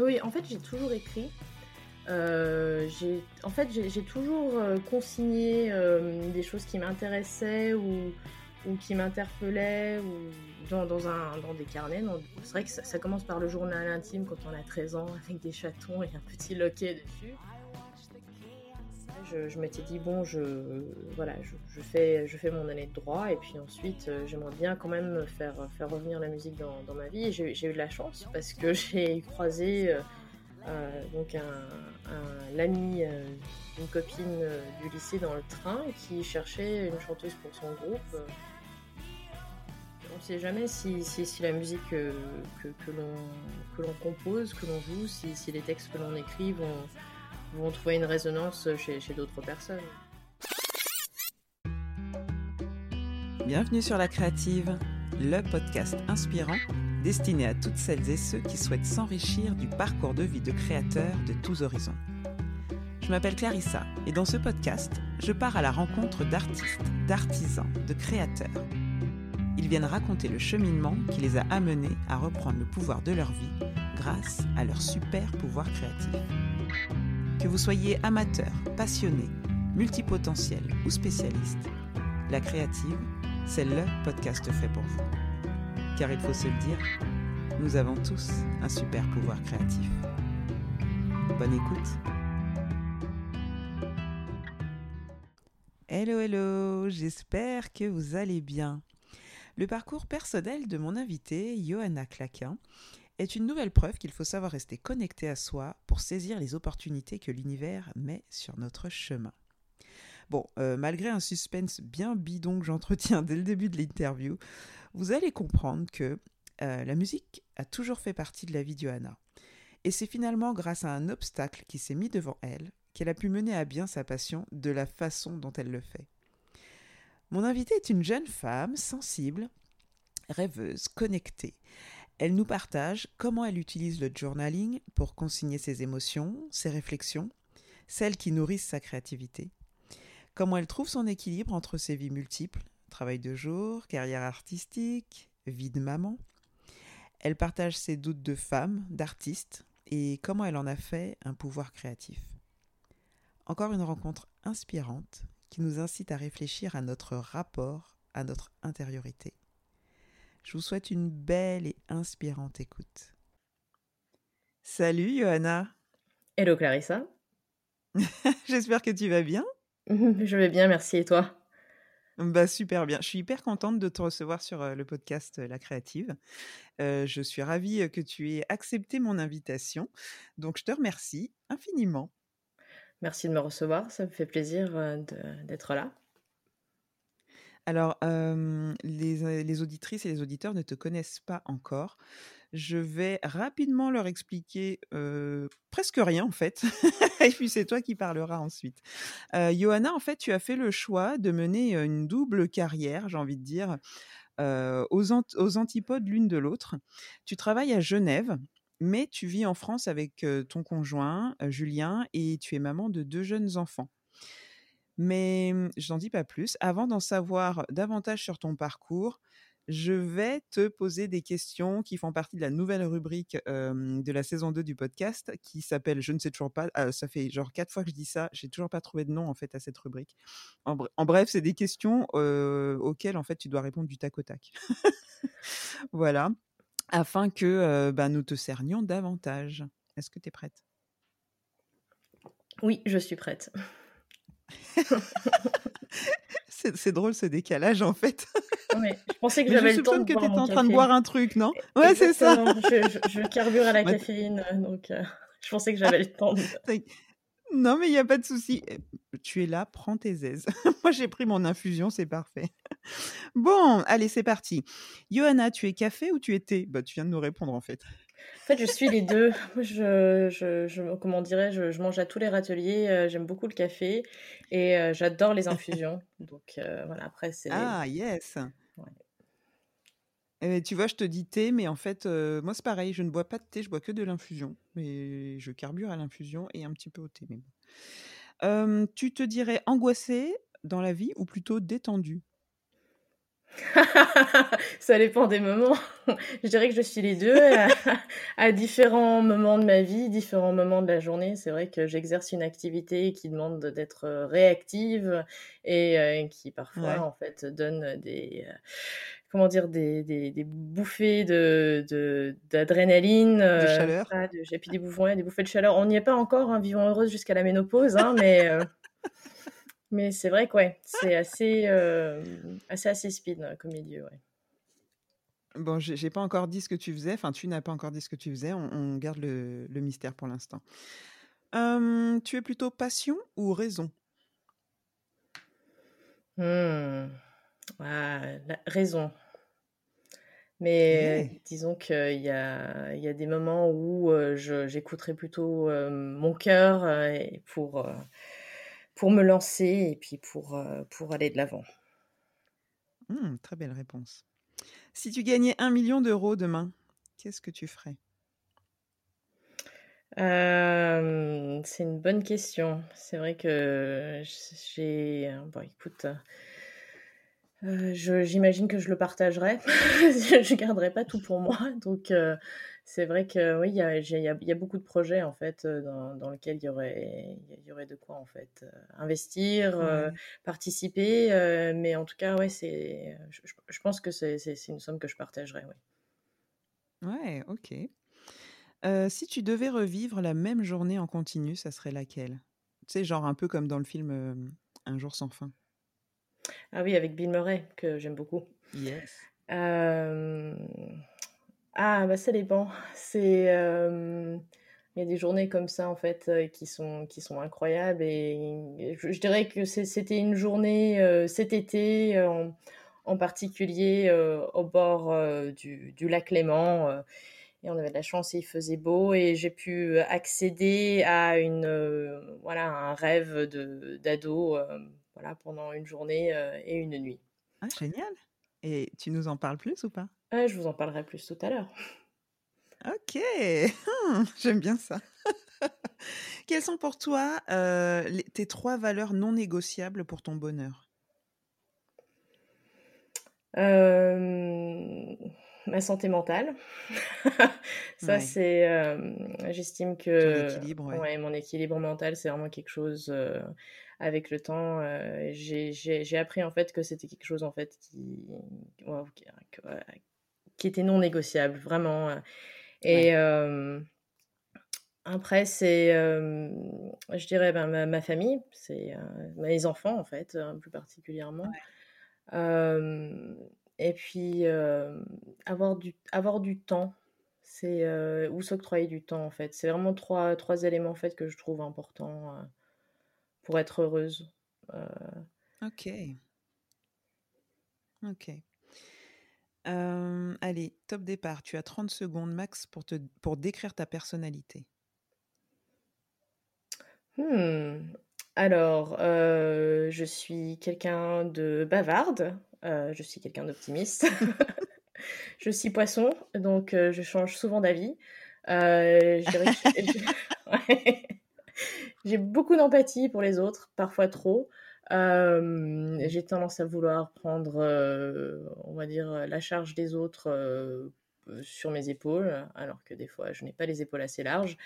Oui, en fait, j'ai toujours écrit. Euh, j'ai, en fait, j'ai toujours euh, consigné euh, des choses qui m'intéressaient ou, qui m'interpellaient dans, des carnets. C'est vrai que ça, ça, commence par le journal intime quand on a 13 ans avec des chatons et un petit loquet dessus. Je, m'étais dit bon, je voilà, je, fais mon année de droit et puis ensuite j'aimerais bien quand même faire revenir la musique dans, ma vie. J'ai eu de la chance parce que j'ai croisé euh, donc un, l'ami euh, d'une copine euh, du lycée dans le train qui cherchait une chanteuse pour son groupe. On ne sait jamais si, la musique que, que, que l'on compose, que l'on joue, si, si, les textes que l'on écrit vont, vont trouver une résonance chez, chez d'autres personnes. Bienvenue sur La Créative, le podcast inspirant destiné à toutes celles et ceux qui souhaitent s'enrichir du parcours de vie de créateurs de tous horizons. Je m'appelle Clarissa et dans ce podcast, je pars à la rencontre d'artistes, d'artisans, de créateurs. Ils viennent raconter le cheminement qui les a amenés à reprendre le pouvoir de leur vie grâce à leur super pouvoir créatif. Que vous soyez amateur, passionné, multipotentiel ou spécialiste, La Créative, c'est le podcast fait pour vous car il faut se le dire, nous avons tous un super pouvoir créatif. Bonne écoute Hello hello, j'espère que vous allez bien. Le parcours personnel de mon invité, Johanna Claquin, est une nouvelle preuve qu'il faut savoir rester connecté à soi pour saisir les opportunités que l'univers met sur notre chemin. Bon, euh, malgré un suspense bien bidon que j'entretiens dès le début de l'interview, vous allez comprendre que euh, la musique a toujours fait partie de la vie d'Johanna. Et c'est finalement grâce à un obstacle qui s'est mis devant elle qu'elle a pu mener à bien sa passion de la façon dont elle le fait. Mon invitée est une jeune femme sensible, rêveuse, connectée. Elle nous partage comment elle utilise le journaling pour consigner ses émotions, ses réflexions, celles qui nourrissent sa créativité, comment elle trouve son équilibre entre ses vies multiples, travail de jour, carrière artistique, vie de maman. Elle partage ses doutes de femme, d'artiste, et comment elle en a fait un pouvoir créatif. Encore une rencontre inspirante qui nous incite à réfléchir à notre rapport à notre intériorité. Je vous souhaite une belle et inspirante écoute. Salut Johanna. Hello Clarissa. J'espère que tu vas bien. Je vais bien, merci. Et toi? Bah, super bien. Je suis hyper contente de te recevoir sur le podcast La Créative. Euh, je suis ravie que tu aies accepté mon invitation. Donc, je te remercie infiniment. Merci de me recevoir. Ça me fait plaisir d'être là. Alors, les, auditrices et les auditeurs ne te connaissent pas encore. Je vais rapidement leur expliquer presque rien en fait. et puis c'est toi qui parleras ensuite. Johanna, en fait, tu as fait le choix de mener une double carrière, j'ai envie de dire, aux, antipodes l'une de l'autre. Tu travailles à Genève. Mais tu vis en France avec ton conjoint, Julien, et tu es maman de deux jeunes enfants. Mais je n'en dis pas plus. Avant d'en savoir davantage sur ton parcours, je vais te poser des questions qui font partie de la nouvelle rubrique de la saison 2 du podcast qui s'appelle Je ne sais toujours pas. Euh, ça fait genre quatre fois que je dis ça. J'ai toujours pas trouvé de nom en fait à cette rubrique. En, bre en bref, c'est des questions auxquelles en fait tu dois répondre du tac au tac. voilà. Afin que bah, nous te cernions davantage. Est-ce que tu es prête? Oui, je suis prête. c'est drôle ce décalage en fait. Ouais, je pensais que j'avais le temps de que tu étais en train de boire un truc, non? Ouais, c'est ça. je, je, je, carbure à la caféine, donc euh, je pensais que j'avais le temps. De... Non, mais il n'y a pas de souci. Eh, tu es là, prends tes aises. Moi, j'ai pris mon infusion, c'est parfait. Bon, allez, c'est parti. Johanna, tu es café ou tu es thé? Bah, Tu viens de nous répondre en fait. En fait, je suis les deux. Je, je, je comment dirais je, je, mange à tous les râteliers. Euh, J'aime beaucoup le café et euh, j'adore les infusions. Donc euh, voilà, après c'est. Ah yes. Ouais. Et tu vois, je te dis thé, mais en fait, moi c'est pareil. Je ne bois pas de thé, je bois que de l'infusion. Mais je carbure à l'infusion et un petit peu au thé. Mais bon. Tu te dirais angoissée dans la vie ou plutôt détendue? ça dépend des moments. je dirais que je suis les deux à, différents moments de ma vie, différents moments de la journée. C'est vrai que j'exerce une activité qui demande d'être euh, réactive et euh, qui parfois en fait donne des euh, comment dire des, des, bouffées de d'adrénaline, de, chaleur, et puis des bouffées, des bouffées de chaleur. On n'y est pas encore, hein, vivant heureuse jusqu'à la ménopause, hein, mais mais c'est vrai que ouais, c'est assez, euh, assez, assez speed euh, comme milieu. Ouais. Bon, j'ai pas encore dit ce que tu faisais. Enfin, tu n'as pas encore dit ce que tu faisais. On, garde le, le, mystère pour l'instant. tu es plutôt passion ou raison? Mmh. ah, raison. Mais disons qu'il y a, y a des moments où euh, j'écouterai plutôt mon cœur pour pour me lancer et puis pour, euh, pour aller de l'avant. Mmh, très belle réponse. Si tu gagnais un million d'euros demain, qu'est-ce que tu ferais? Euh, C'est une bonne question. C'est vrai que j'ai... Bon, écoute, euh, j'imagine que je le partagerai. je ne garderai pas tout pour moi. Donc, c'est vrai que oui, il y a, y a, beaucoup de projets en fait euh, dans, dans lesquels il y aurait, il y aurait de quoi en fait euh, investir, euh, participer. mais en tout cas, ouais, c'est, je, pense que c'est, une somme que je partagerais. Oui. Ouais, ok. si tu devais revivre la même journée en continu, ça serait laquelle? Tu sais, genre un peu comme dans le film Un jour sans fin. Ah oui, avec Bill Murray, que j'aime beaucoup. Yes. Ah, bah ça dépend. C'est, il y a des journées comme ça en fait qui sont qui sont incroyables et, je, dirais que c'était une journée cet été en, particulier au bord du, du, lac Léman et on avait de la chance et il faisait beau et j'ai pu accéder à une voilà un rêve de d'ado voilà pendant une journée et une nuit. Ah génial. Et tu nous en parles plus ou pas? Je vous en parlerai plus tout à l'heure. Ok, j'aime bien ça. Quelles sont pour toi euh, tes trois valeurs non négociables pour ton bonheur? Euh, Ma santé mentale. ça, c'est. Euh, j'estime que. ouais. mon équilibre mental, c'est vraiment quelque chose avec le temps, j'ai appris en fait que c'était quelque chose en fait qui, qui était non négociable, vraiment. Euh. Et après, c'est, je dirais, ben, ma, famille, c'est mes enfants, en fait, hein, plus particulièrement. et puis, avoir, du, avoir du temps, c'est ou s'octroyer du temps, en fait. C'est vraiment trois, trois éléments, en fait, que je trouve importants pour être heureuse. Ok. Ok allez, top départ. Tu as 30 secondes max pour, te, pour décrire ta personnalité. Hmm. Alors, je suis quelqu'un de bavarde. je suis quelqu'un d'optimiste. je suis poisson, donc je change souvent d'avis. J'ai beaucoup d'empathie pour les autres, parfois trop j'ai tendance à vouloir prendre, on va dire, la charge des autres sur mes épaules, alors que des fois, je n'ai pas les épaules assez larges.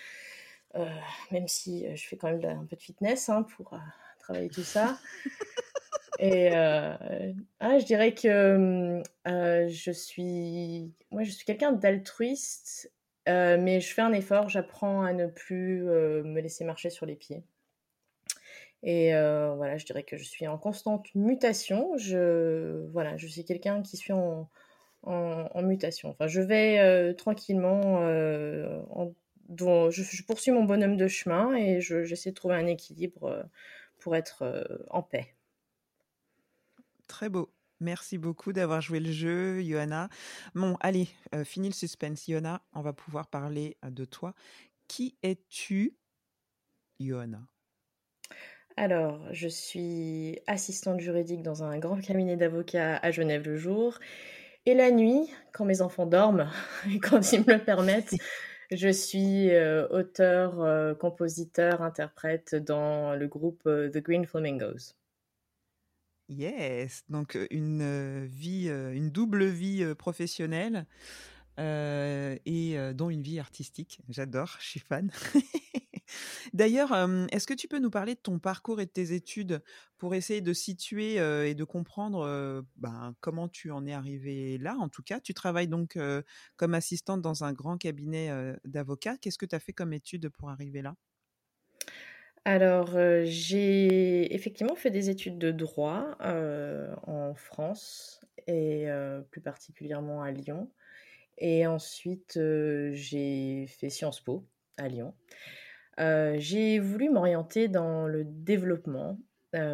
même si je fais quand même un peu de fitness hein, pour travailler tout ça. Et ah, je dirais que je suis, moi, je suis quelqu'un d'altruiste, mais je fais un effort, j'apprends à ne plus me laisser marcher sur les pieds. Et euh, voilà, je dirais que je suis en constante mutation. Je, voilà, je suis quelqu'un qui suis en, en, mutation. Enfin, je vais euh, tranquillement, euh, je, poursuis mon bonhomme de chemin et j'essaie de trouver un équilibre pour être en paix. Très beau. Merci beaucoup d'avoir joué le jeu, Johanna. Bon, allez, fini le suspense. Johanna, on va pouvoir parler de toi. Qui es-tu, Johanna? Alors, je suis assistante juridique dans un grand cabinet d'avocats à Genève le jour. Et la nuit, quand mes enfants dorment et quand ils me le permettent, je suis euh, auteur, euh, compositeur, interprète dans le groupe euh, The Green Flamingos. Yes, donc une vie, une double vie professionnelle et dont une vie artistique. J'adore, je suis fan. D'ailleurs, est-ce que tu peux nous parler de ton parcours et de tes études pour essayer de situer et de comprendre ben, comment tu en es arrivé là En tout cas, tu travailles donc comme assistante dans un grand cabinet d'avocats. Qu'est-ce que tu as fait comme études pour arriver là? Alors, j'ai effectivement fait des études de droit, en France et plus particulièrement à Lyon et ensuite, j'ai fait Sciences Po à Lyon. J'ai voulu m'orienter dans le développement,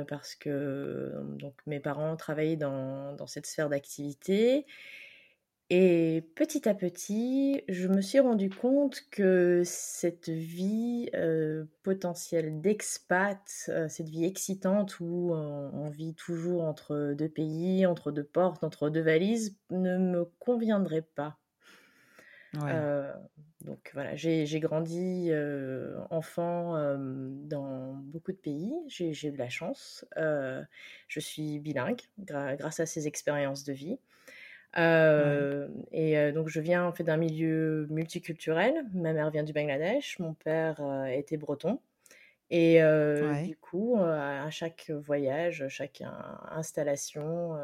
parce que, donc mes parents travaillaient dans cette sphère d'activité et petit à petit, je me suis rendu compte que cette vie potentielle d'expat, cette vie excitante où on, vit toujours entre deux pays, entre deux portes, entre deux valises, ne me conviendrait pas. Donc voilà, j'ai grandi enfant dans beaucoup de pays, j'ai eu de la chance. je suis bilingue grâce à ces expériences de vie. Euh, et euh, donc, je viens en fait d'un milieu multiculturel. Ma mère vient du Bangladesh, mon père euh, était breton. Et du coup, à chaque voyage, chaque installation,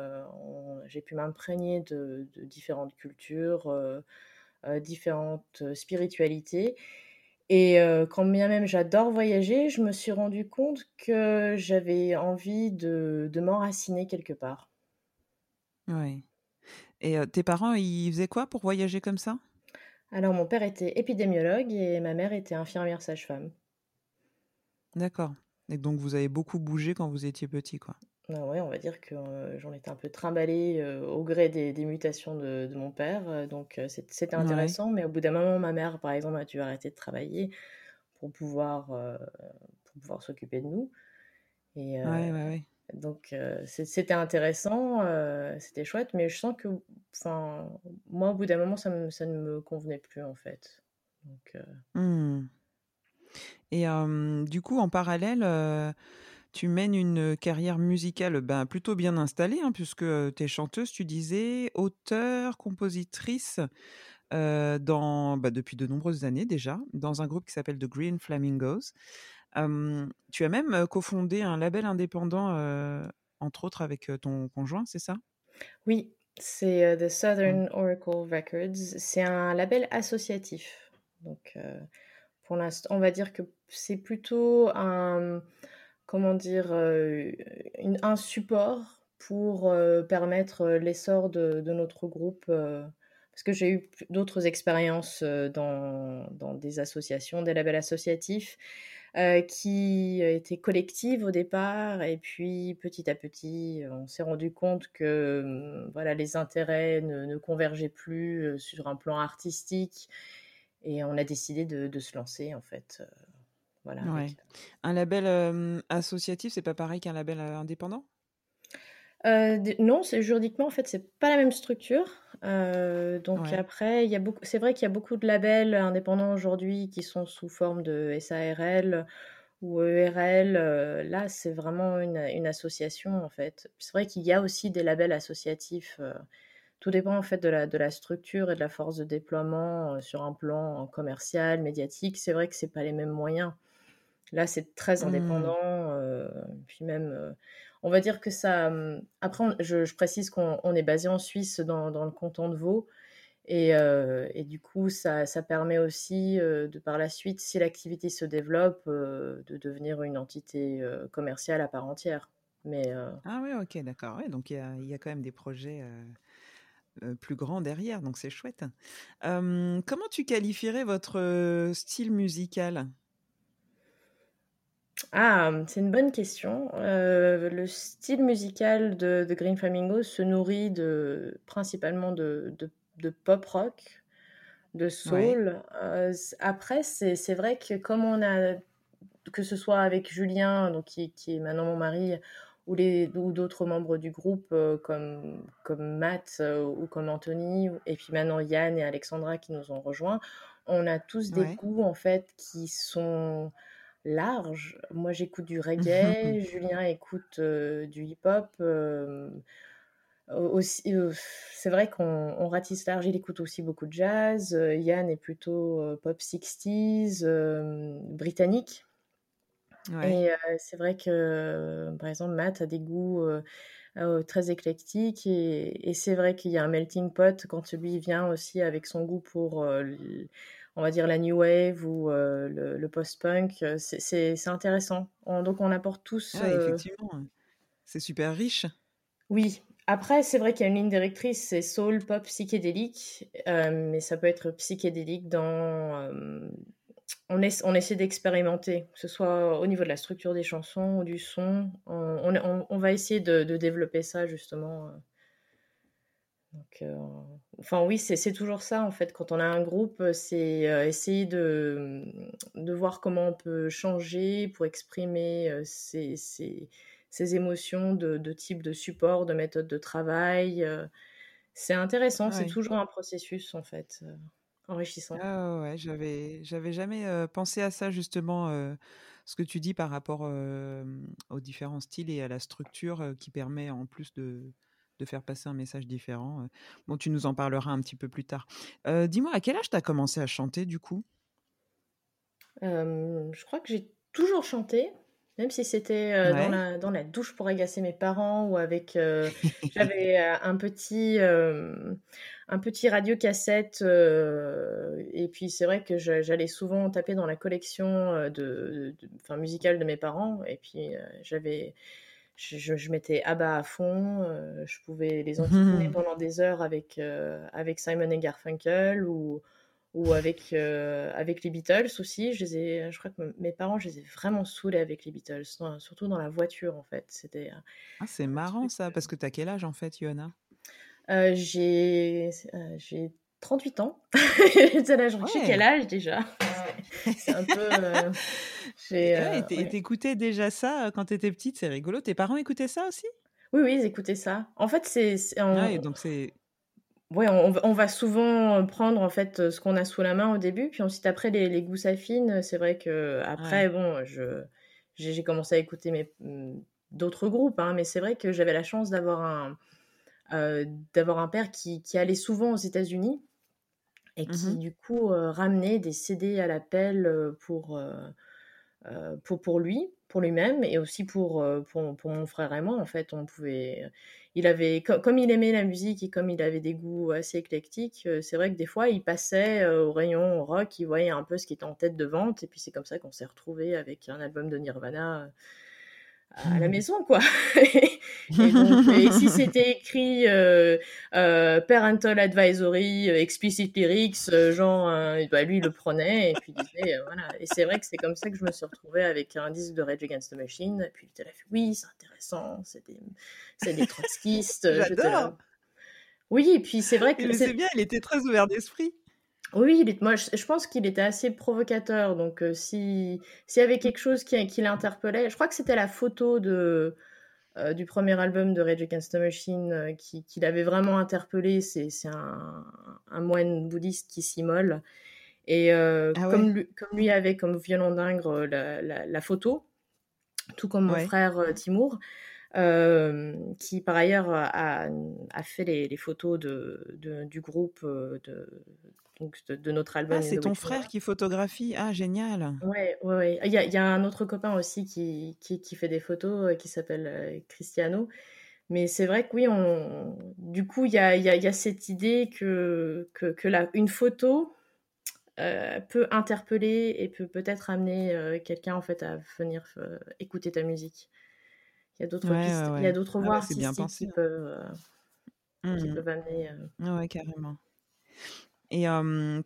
j'ai pu m'imprégner de, différentes cultures, différentes spiritualités. Et quand bien même j'adore voyager, je me suis rendu compte que j'avais envie de, de m'enraciner quelque part. Oui. Et tes parents, ils faisaient quoi pour voyager comme ça? Alors, mon père était épidémiologue et ma mère était infirmière sage-femme. D'accord. Et donc, vous avez beaucoup bougé quand vous étiez petit, quoi. Ah ouais, on va dire que j'en étais un peu trimballée au gré des, mutations de, mon père. donc, c'était intéressant. Mais au bout d'un moment, ma mère, par exemple, a dû arrêter de travailler pour pouvoir, pour pouvoir s'occuper de nous. Et, ouais, ouais, ouais. Donc c'était intéressant, c'était chouette, mais je sens que, enfin, moi au bout d'un moment ça, ça, ne me convenait plus en fait. Donc, mmh. Et du coup en parallèle, tu mènes une carrière musicale ben, plutôt bien installée, hein, puisque tu es chanteuse, tu disais, auteur, compositrice. dans, bah, depuis de nombreuses années déjà, dans un groupe qui s'appelle The Green Flamingos tu as même cofondé un label indépendant, entre autres avec ton conjoint, c'est ça? Oui, c'est The mmh. Southern Oracle Records. C'est un label associatif. Donc, pour l'instant, on va dire que c'est plutôt un, comment dire, un support pour permettre l'essor de, notre groupe. parce que j'ai eu d'autres expériences dans, des associations, des labels associatifs. Euh, qui était collective au départ, et puis petit à petit, on s'est rendu compte que hum, voilà, les intérêts ne, convergeaient plus euh, sur un plan artistique, et on a décidé de, se lancer en fait. Euh. Un label associatif, c'est pas pareil qu'un label indépendant? Non, c'est juridiquement en fait c'est pas la même structure. donc après, il y a beaucoup, c'est vrai qu'il y a beaucoup de labels indépendants aujourd'hui qui sont sous forme de SARL ou ERL. là, c'est vraiment une, association en fait. C'est vrai qu'il y a aussi des labels associatifs. tout dépend en fait de la, de la structure et de la force de déploiement sur un plan commercial, médiatique. C'est vrai que c'est pas les mêmes moyens. Là, c'est très mmh. indépendant. puis même on va dire que ça. Hum, après, je, précise qu'on est basé en Suisse, dans, le canton de Vaud. Et, euh, du coup, ça, permet aussi, euh, de par la suite, si l'activité se développe, euh, de devenir une entité commerciale à part entière. Mais, Ah oui, ok, d'accord. donc il y a, quand même des projets plus grands derrière, donc c'est chouette. Comment tu qualifierais votre style musical? Ah, c'est une bonne question. Euh, le style musical de, Green Flamingo se nourrit de, principalement de, pop rock, de soul. Euh, après, c'est vrai que comme on a, que ce soit avec Julien, donc qui, est maintenant mon mari, ou, ou d'autres membres du groupe euh, comme, comme Matt ou comme Anthony, et puis maintenant Yann et Alexandra qui nous ont rejoints, on a tous des goûts en fait qui sont large. Moi, j'écoute du reggae, Julien écoute du hip-hop. aussi, c'est vrai qu'on ratisse large, il écoute aussi beaucoup de jazz. Yann est plutôt pop 60s, britannique. Et c'est vrai que, par exemple, Matt a des goûts très éclectiques et, c'est vrai qu'il y a un melting pot quand lui vient aussi avec son goût pour, on va dire, la new wave ou le, post-punk. C'est intéressant. donc on apporte tous. effectivement, c'est super riche. Oui, après, c'est vrai qu'il y a une ligne directrice, c'est soul, pop, psychédélique, mais ça peut être psychédélique dans, on, essaie d'expérimenter, que ce soit au niveau de la structure des chansons ou du son. On, va essayer de, développer ça justement. Euh, enfin oui, c'est toujours ça en fait. Quand on a un groupe, c'est euh, essayer de, voir comment on peut changer pour exprimer ses, euh, émotions de, type de support, de méthode de travail. c'est intéressant, c'est toujours un processus en fait enrichissant. Ah ouais, j'avais, j'avais jamais pensé à ça justement, ce que tu dis par rapport aux différents styles et à la structure qui permet en plus de, de faire passer un message différent. Bon, tu nous en parleras un petit peu plus tard. dis-moi, à quel âge tu as commencé à chanter du coup? Je crois que j'ai toujours chanté. Même si c'était dans, la, dans, la, douche pour agacer mes parents ou avec. J'avais un petit un petit radio cassette euh, et puis c'est vrai que j'allais souvent taper dans la collection euh, de, enfin, musicale de mes parents et puis euh, j'avais je, je, mettais ABBA à fond, je pouvais les entraîner pendant des heures avec, avec Simon et Garfunkel ou, ou avec, avec les Beatles aussi. Je, les ai, je crois que mes parents, je les ai vraiment saoulés avec les Beatles, surtout dans la voiture en fait. C'était. Ah, c'est marrant ça, parce que tu as quel âge en fait, Johanna euh, j'ai, euh, j'ai 38 ans. Là, je ouais. quel âge déjà? C'est un peu. Euh, et t'écoutais déjà ça quand t'étais petite, c'est rigolo. Tes parents écoutaient ça aussi? Oui, oui, ils écoutaient ça. En fait, c'est. Ouais, donc c'est. On, on, va souvent prendre en fait ce qu'on a sous la main au début, puis ensuite après les, les goûts s'affinent. C'est vrai que après, bon, je j'ai commencé à écouter mes mmh, d'autres groupes, hein, mais c'est vrai que j'avais la chance d'avoir un, euh, d'avoir un père qui, qui, allait souvent aux États-Unis et qui, mmh du coup, euh, ramenait des CD à l'appel pour, pour, pour lui, pour lui-même et aussi pour, pour, pour, mon frère et moi. En fait, on pouvait. Il avait, comme, il aimait la musique et comme il avait des goûts assez éclectiques, c'est vrai que des fois, il passait au rayon rock, il voyait un peu ce qui était en tête de vente, et puis c'est comme ça qu'on s'est retrouvé avec un album de Nirvana à la maison, quoi. et, donc, et si c'était écrit euh, euh, Parental Advisory, euh, Explicit Lyrics, genre, bah, lui, il le prenait, et puis il disait, voilà. Et c'est vrai que c'est comme ça que je me suis retrouvée avec un disque de Rage Against the Machine, et puis il oui, c'est intéressant, c'est des, des trotskistes. J'adore Oui, et puis c'est vrai que... c'est bien, il était très ouvert d'esprit. Oui, moi, je, pense qu'il était assez provocateur. Donc, euh, si s'il y avait quelque chose qui, qui l'interpellait, je crois que c'était la photo de, euh, du premier album de Rage Against the Machine euh, qui, qui l'avait vraiment interpellé. C'est un, un, moine bouddhiste qui s'immole. Et ah comme, lui, comme, lui, avait comme violon d'ingre la, la, photo, tout comme mon frère Timour, qui par ailleurs a, a fait les, les photos de, de, du groupe de, donc de, notre album. Ah, c'est ton frère qui photographie? Ah, génial. Ouais, ouais, ouais. Il y a, y a, un autre copain aussi qui, qui, qui fait des photos euh, qui s'appelle euh, Cristiano. Mais c'est vrai que oui, on... du coup, il y a, y, a, y a, cette idée que, que, que la, une photo euh, peut interpeller et peut peut-être amener quelqu'un en fait à venir écouter ta musique. Il y a d'autres il y a d'autres ah voix artistiques qui, peuvent, qui mmh peuvent amener. Ouais, carrément. Et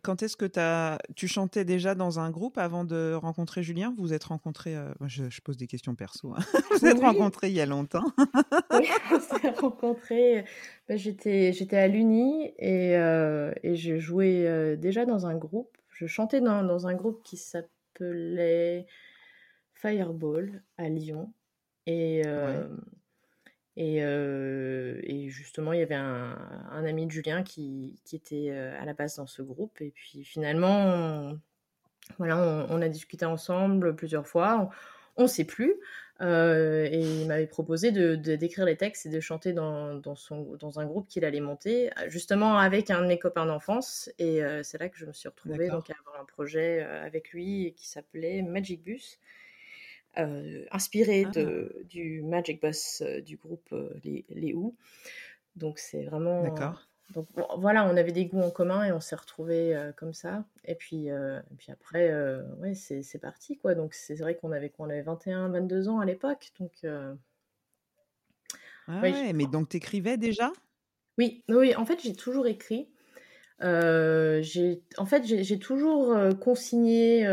quand est-ce que as... tu chantais déjà dans un groupe avant de rencontrer Julien? Vous vous êtes rencontrés, je, pose des questions perso, hein. vous êtes rencontrés il y a longtemps Oui, on s'est rencontrés, bah, j'étais, à l'Uni et, et je jouais déjà dans un groupe. Je chantais dans, dans un groupe qui s'appelait Fireball à Lyon. Et, et, et, justement, il y avait un, un ami de Julien qui, qui était à la base dans ce groupe. Et puis finalement, voilà, on, a discuté ensemble plusieurs fois. On ne sait plus. Euh, et il m'avait proposé de, d'écrire les textes et de chanter dans, dans, son, dans un groupe qu'il allait monter, justement avec un de mes copains d'enfance. Et euh, c'est là que je me suis retrouvée donc, à avoir un projet euh, avec lui qui s'appelait Magic Bus, inspiré de, ah. du Magic Bus du groupe Les, les Donc c'est vraiment. D'accord. Donc voilà, on avait des goûts en commun et on s'est retrouvés comme ça. Et puis, et puis après, ouais, c'est parti quoi. Donc c'est vrai qu'on avait On avait 21, 22 ans à l'époque. Donc. Ah ouais, mais donc t'écrivais déjà? Oui, oui. En fait, j'ai toujours écrit. j'ai, en fait, j'ai toujours consigné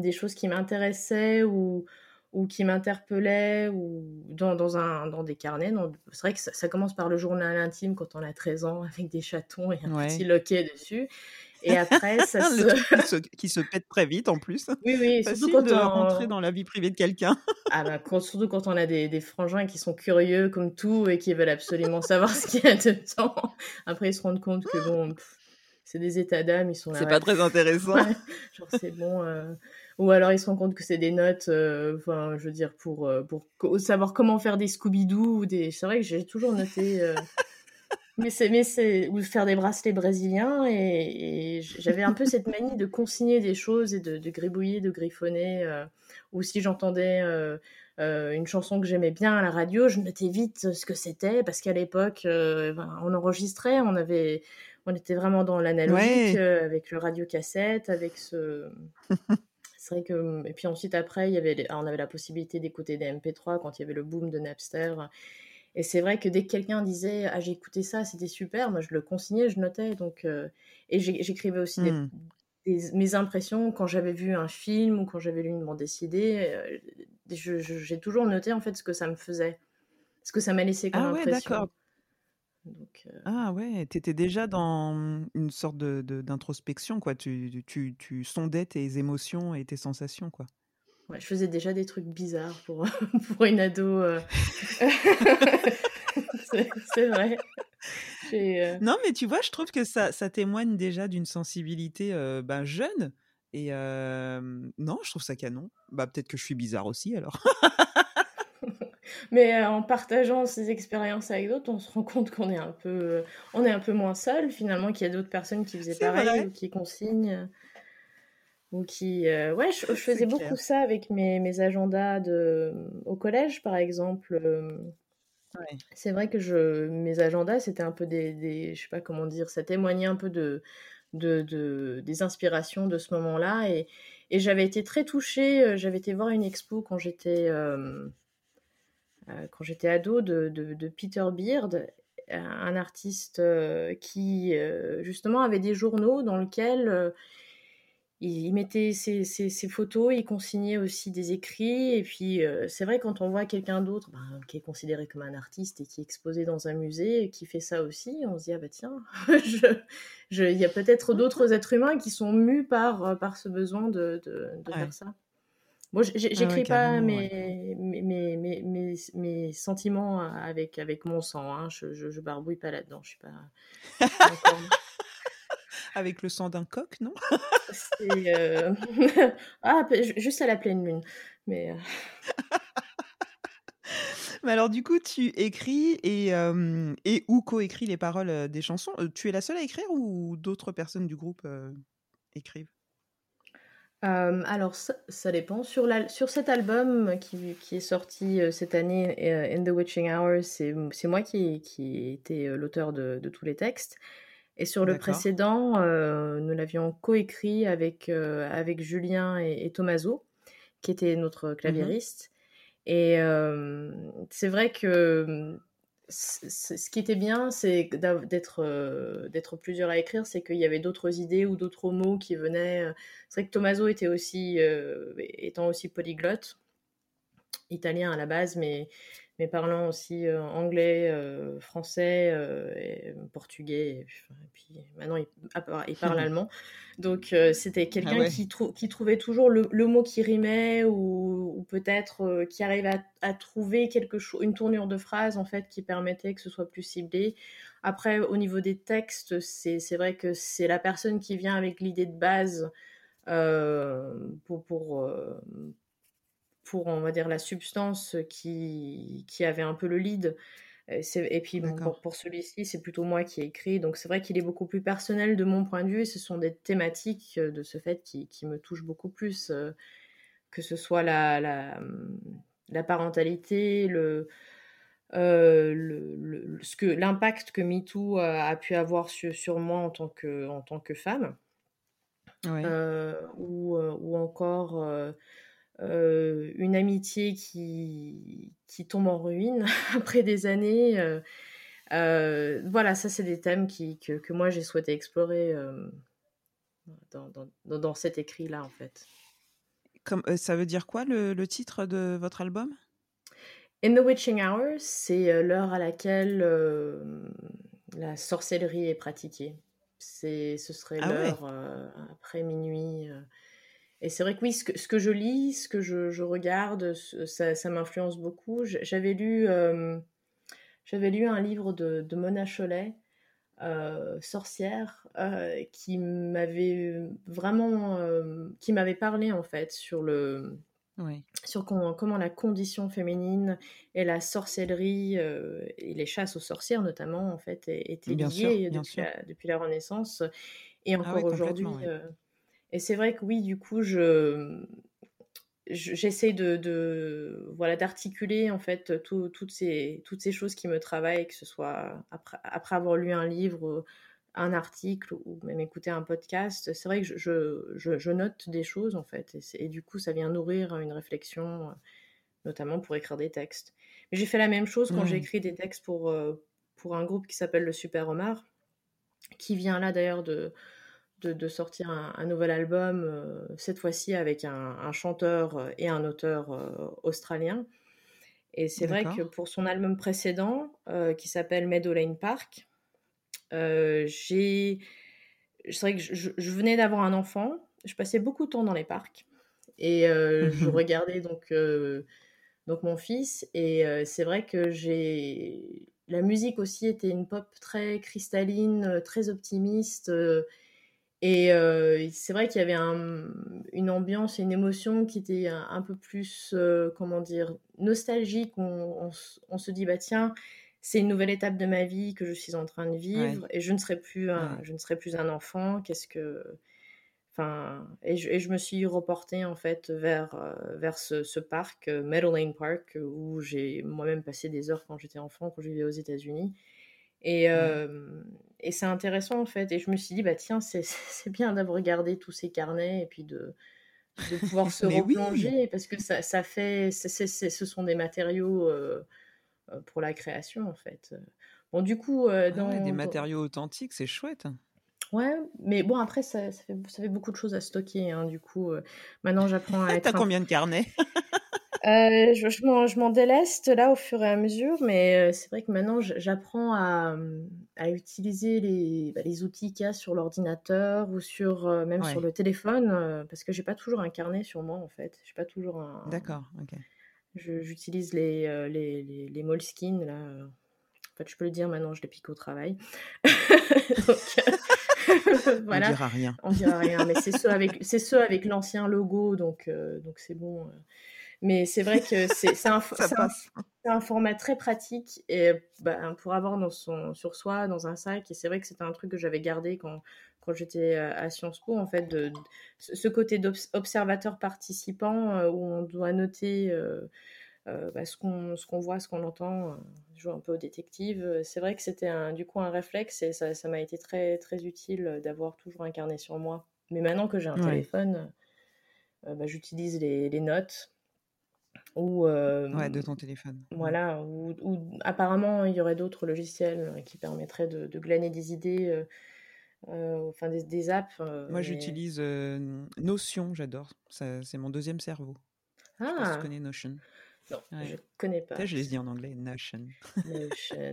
des choses qui m'intéressaient ou ou qui m'interpellait ou dans, dans, un, dans des carnets. C'est vrai que ça, commence par le journal intime quand on a 13 ans avec des chatons et un petit loquet dessus. Et après, ça se... qui, se... pète très vite en plus. Oui, oui, surtout quand de on... rentrer dans la vie privée de quelqu'un. ah bah, surtout quand on a des, des, frangins qui sont curieux comme tout et qui veulent absolument savoir ce qu'il y a dedans. Après, ils se rendent compte que bon, c'est des états d'âme, ils sont là. C'est pas très intéressant. genre, c'est bon. Euh, ou alors ils se rendent compte que c'est des notes, euh, enfin, je veux dire, pour, euh, pour savoir comment faire des Scooby-Doo ou des. C'est vrai que j'ai toujours noté. Euh, mais c'est, mais c'est, ou faire des bracelets brésiliens et, j'avais un peu cette manie de consigner des choses et de, de gribouiller, de griffonner. ou si j'entendais une chanson que j'aimais bien à la radio, je notais vite ce que c'était parce qu'à l'époque, on enregistrait, on avait, on était vraiment dans l'analogique avec le radio cassette, avec ce c'est vrai que et puis ensuite après il y avait on avait la possibilité d'écouter des MP3 quand il y avait le boom de Napster. Et c'est vrai que dès que quelqu'un disait ah j'ai écouté ça c'était super moi je le consignais je notais. Donc euh, et j'écrivais aussi mmh. mes impressions quand j'avais vu un film ou quand j'avais lu une bande dessinée euh, j'ai toujours noté en fait ce que ça me faisait ce que ça m'a laissé comme ah ouais, euh, ah ouais, tu étais déjà dans une sorte de, d'introspection, quoi. Tu, tu, tu, sondais tes émotions et tes sensations, quoi. Ouais, je faisais déjà des trucs bizarres pour, pour une ado. Euh. c'est, vrai. Euh non, mais tu vois, je trouve que ça, ça témoigne déjà d'une sensibilité ben, jeune. Et non, je trouve ça canon. Bah, peut-être que je suis bizarre aussi, alors. Mais euh, en partageant ces expériences avec d'autres, on se rend compte qu'on est un peu, euh, on est un peu moins seul finalement, qu'il y a d'autres personnes qui faisaient pareil ou qui consignent. Ou qui, euh, ouais, je, faisais beaucoup ça avec mes, mes, agendas de, au collège, par exemple. C'est vrai que je, mes agendas, c'était un peu des, des, je sais pas comment dire, ça témoignait un peu de, de, de des inspirations de ce moment-là. Et, et j'avais été très touchée. J'avais été voir une expo quand j'étais quand j'étais ado de, de, Peter Beard, un artiste euh, qui euh, justement avait des journaux dans lesquels il, mettait ses, ses, photos, il consignait aussi des écrits. Et puis, c'est vrai, quand on voit quelqu'un d'autre ben, qui est considéré comme un artiste et qui est exposé dans un musée, qui fait ça aussi, on se dit, ah bah tiens, il y a peut-être d'autres êtres humains qui sont mus par, par ce besoin de, de, faire ça. Moi, ah j'écris pas mes, mes, mes, mes, sentiments avec, avec mon sang. Hein. Je, je, barbouille pas là-dedans. Je suis pas. avec le sang d'un coq, non? Euh, ah, juste à la pleine lune. Mais. Euh. Mais alors, du coup, tu écris et, et ou co-écris les paroles des chansons. Tu es la seule à écrire ou d'autres personnes du groupe écrivent? Euh, alors ça, dépend. Sur, la, sur cet album qui, qui est sorti euh, cette année, euh, In the Witching Hour, c'est moi qui, qui été l'auteur de, de, tous les textes. Et sur le précédent, nous l'avions coécrit avec, avec Julien et, et Tommaso, qui était notre mmh claviériste. Et c'est vrai que ce qui était bien, c'est d'être euh, d'être plusieurs à écrire, c'est qu'il y avait d'autres idées ou d'autres mots qui venaient. Euh. C'est vrai que Tommaso était aussi, euh, étant aussi polyglotte, italien à la base, mais mais parlant aussi euh, anglais, euh, français, euh, et portugais, et puis, maintenant il, il parle allemand. Donc c'était quelqu'un ah qui, qui, trouvait toujours le, mot qui rimait ou, peut-être qui arrivait à, trouver quelque chose, une tournure de phrase en fait qui permettait que ce soit plus ciblé. Après, au niveau des textes, c'est vrai que c'est la personne qui vient avec l'idée de base pour, pour, pour, on va dire, la substance qui, qui avait un peu le lead. Et puis pour, celui-ci, c'est plutôt moi qui ai écrit. Donc c'est vrai qu'il est beaucoup plus personnel de mon point de vue. Et ce sont des thématiques de ce fait qui, qui me touchent beaucoup plus, que ce soit la, la, la parentalité, le, le, ce que l'impact que MeToo a, a, pu avoir sur, sur, moi en tant que, en tant que femme. ou, ou, encore euh, une amitié qui, qui tombe en ruine après des années. Euh, euh, voilà, ça, c'est des thèmes qui, que, que moi, j'ai souhaité explorer dans, dans, dans, cet écrit-là, en fait. Comme, ça veut dire quoi, le, le titre de votre album? In the Witching Hours, c'est l'heure à laquelle la sorcellerie est pratiquée. C'est, ce serait ah l'heure après minuit. Et c'est vrai que oui, ce que, je lis, ce que je, regarde, ça, m'influence beaucoup. J'avais lu, euh, j'avais lu un livre de, Mona Cholet, euh, sorcière, euh, qui m'avait vraiment, qui m'avait parlé en fait sur le, sur comment, la condition féminine et la sorcellerie et les chasses aux sorcières notamment en fait étaient liées depuis, La, depuis, la, Renaissance et ah encore aujourd'hui. Et c'est vrai que oui, du coup, je j'essaie de, voilà d'articuler en fait toutes ces toutes ces choses qui me travaillent que ce soit après, après avoir lu un livre un article ou même écouter un podcast c'est vrai que je, je, je, note des choses en fait et, du coup ça vient nourrir une réflexion notamment pour écrire des textes mais j'ai fait la même chose quand j'ai mmh. écrit des textes pour euh, pour un groupe qui s'appelle le Super Omar qui vient là d'ailleurs de de, sortir un, nouvel album, euh, cette fois-ci avec un, chanteur euh, et un auteur euh, australien. Et c'est vrai que pour son album précédent, qui s'appelle Meadow Lane Park, j'ai. C'est vrai que je, venais d'avoir un enfant, je passais beaucoup de temps dans les parcs. Et je regardais donc, donc mon fils. Et c'est vrai que j'ai. La musique aussi était une pop très cristalline, très optimiste. Et euh, c'est vrai qu'il y avait une ambiance et une émotion qui était un, peu plus, euh, comment dire, nostalgique. On, se dit, bah tiens, c'est une nouvelle étape de ma vie que je suis en train de vivre et je ne serai plus un, je ne serai plus un enfant. Qu'est-ce que. Enfin, et je, et je, me suis reportée en fait vers, euh, vers ce, parc, Meadow Lane Park, où j'ai moi-même passé des heures quand j'étais enfant, quand je vivais aux États-Unis. Et, et c'est intéressant en fait. Et je me suis dit, bah tiens, c'est bien d'avoir regardé tous ces carnets et puis de, de pouvoir se replonger parce que ça, ça fait, ce sont des matériaux pour la création en fait. Bon, du coup, ah des matériaux authentiques, c'est chouette. Ouais, mais bon, après, ça, ça, fait, ça, fait, beaucoup de choses à stocker. Hein, du coup, maintenant, j'apprends à être. T'as combien de carnets? Euh, je, je m'en déleste là au fur et à mesure, mais euh, c'est vrai que maintenant j'apprends à, à, utiliser les, bah, les outils qu'il y a sur l'ordinateur ou sur euh, même sur le téléphone, parce que j'ai pas toujours un carnet sur moi en fait. J'ai pas toujours un. D'accord, ok. J'utilise les, les, les, les, Moleskine là. En fait, je peux le dire maintenant, je les pique au travail. Donc, voilà. On dira rien. On dira rien, mais c'est ceux avec, c'est ceux avec l'ancien logo, donc donc c'est bon. Mais c'est vrai que c'est un, un, format très pratique et bah, pour avoir dans son, sur soi, dans un sac. Et c'est vrai que c'était un truc que j'avais gardé quand, quand j'étais euh, à Sciences Po, en fait, de, ce côté d'observateur participant euh, où on doit noter euh, bah, ce qu'on voit, ce qu'on entend, jouer un peu au détective. C'est vrai que c'était du coup un réflexe et ça m'a été très, très utile d'avoir toujours un carnet sur moi. Mais maintenant que j'ai un téléphone, bah, j'utilise les, les, notes ou, ouais, de ton téléphone. Voilà, ou, apparemment il y aurait d'autres logiciels qui permettraient de, glaner des idées, enfin des, des apps. Moi j'utilise Notion, j'adore. C'est mon deuxième cerveau. Ah. Je sais pas si tu connais Notion. Non, ouais. je connais pas. je les dis en anglais, Notion. Notion.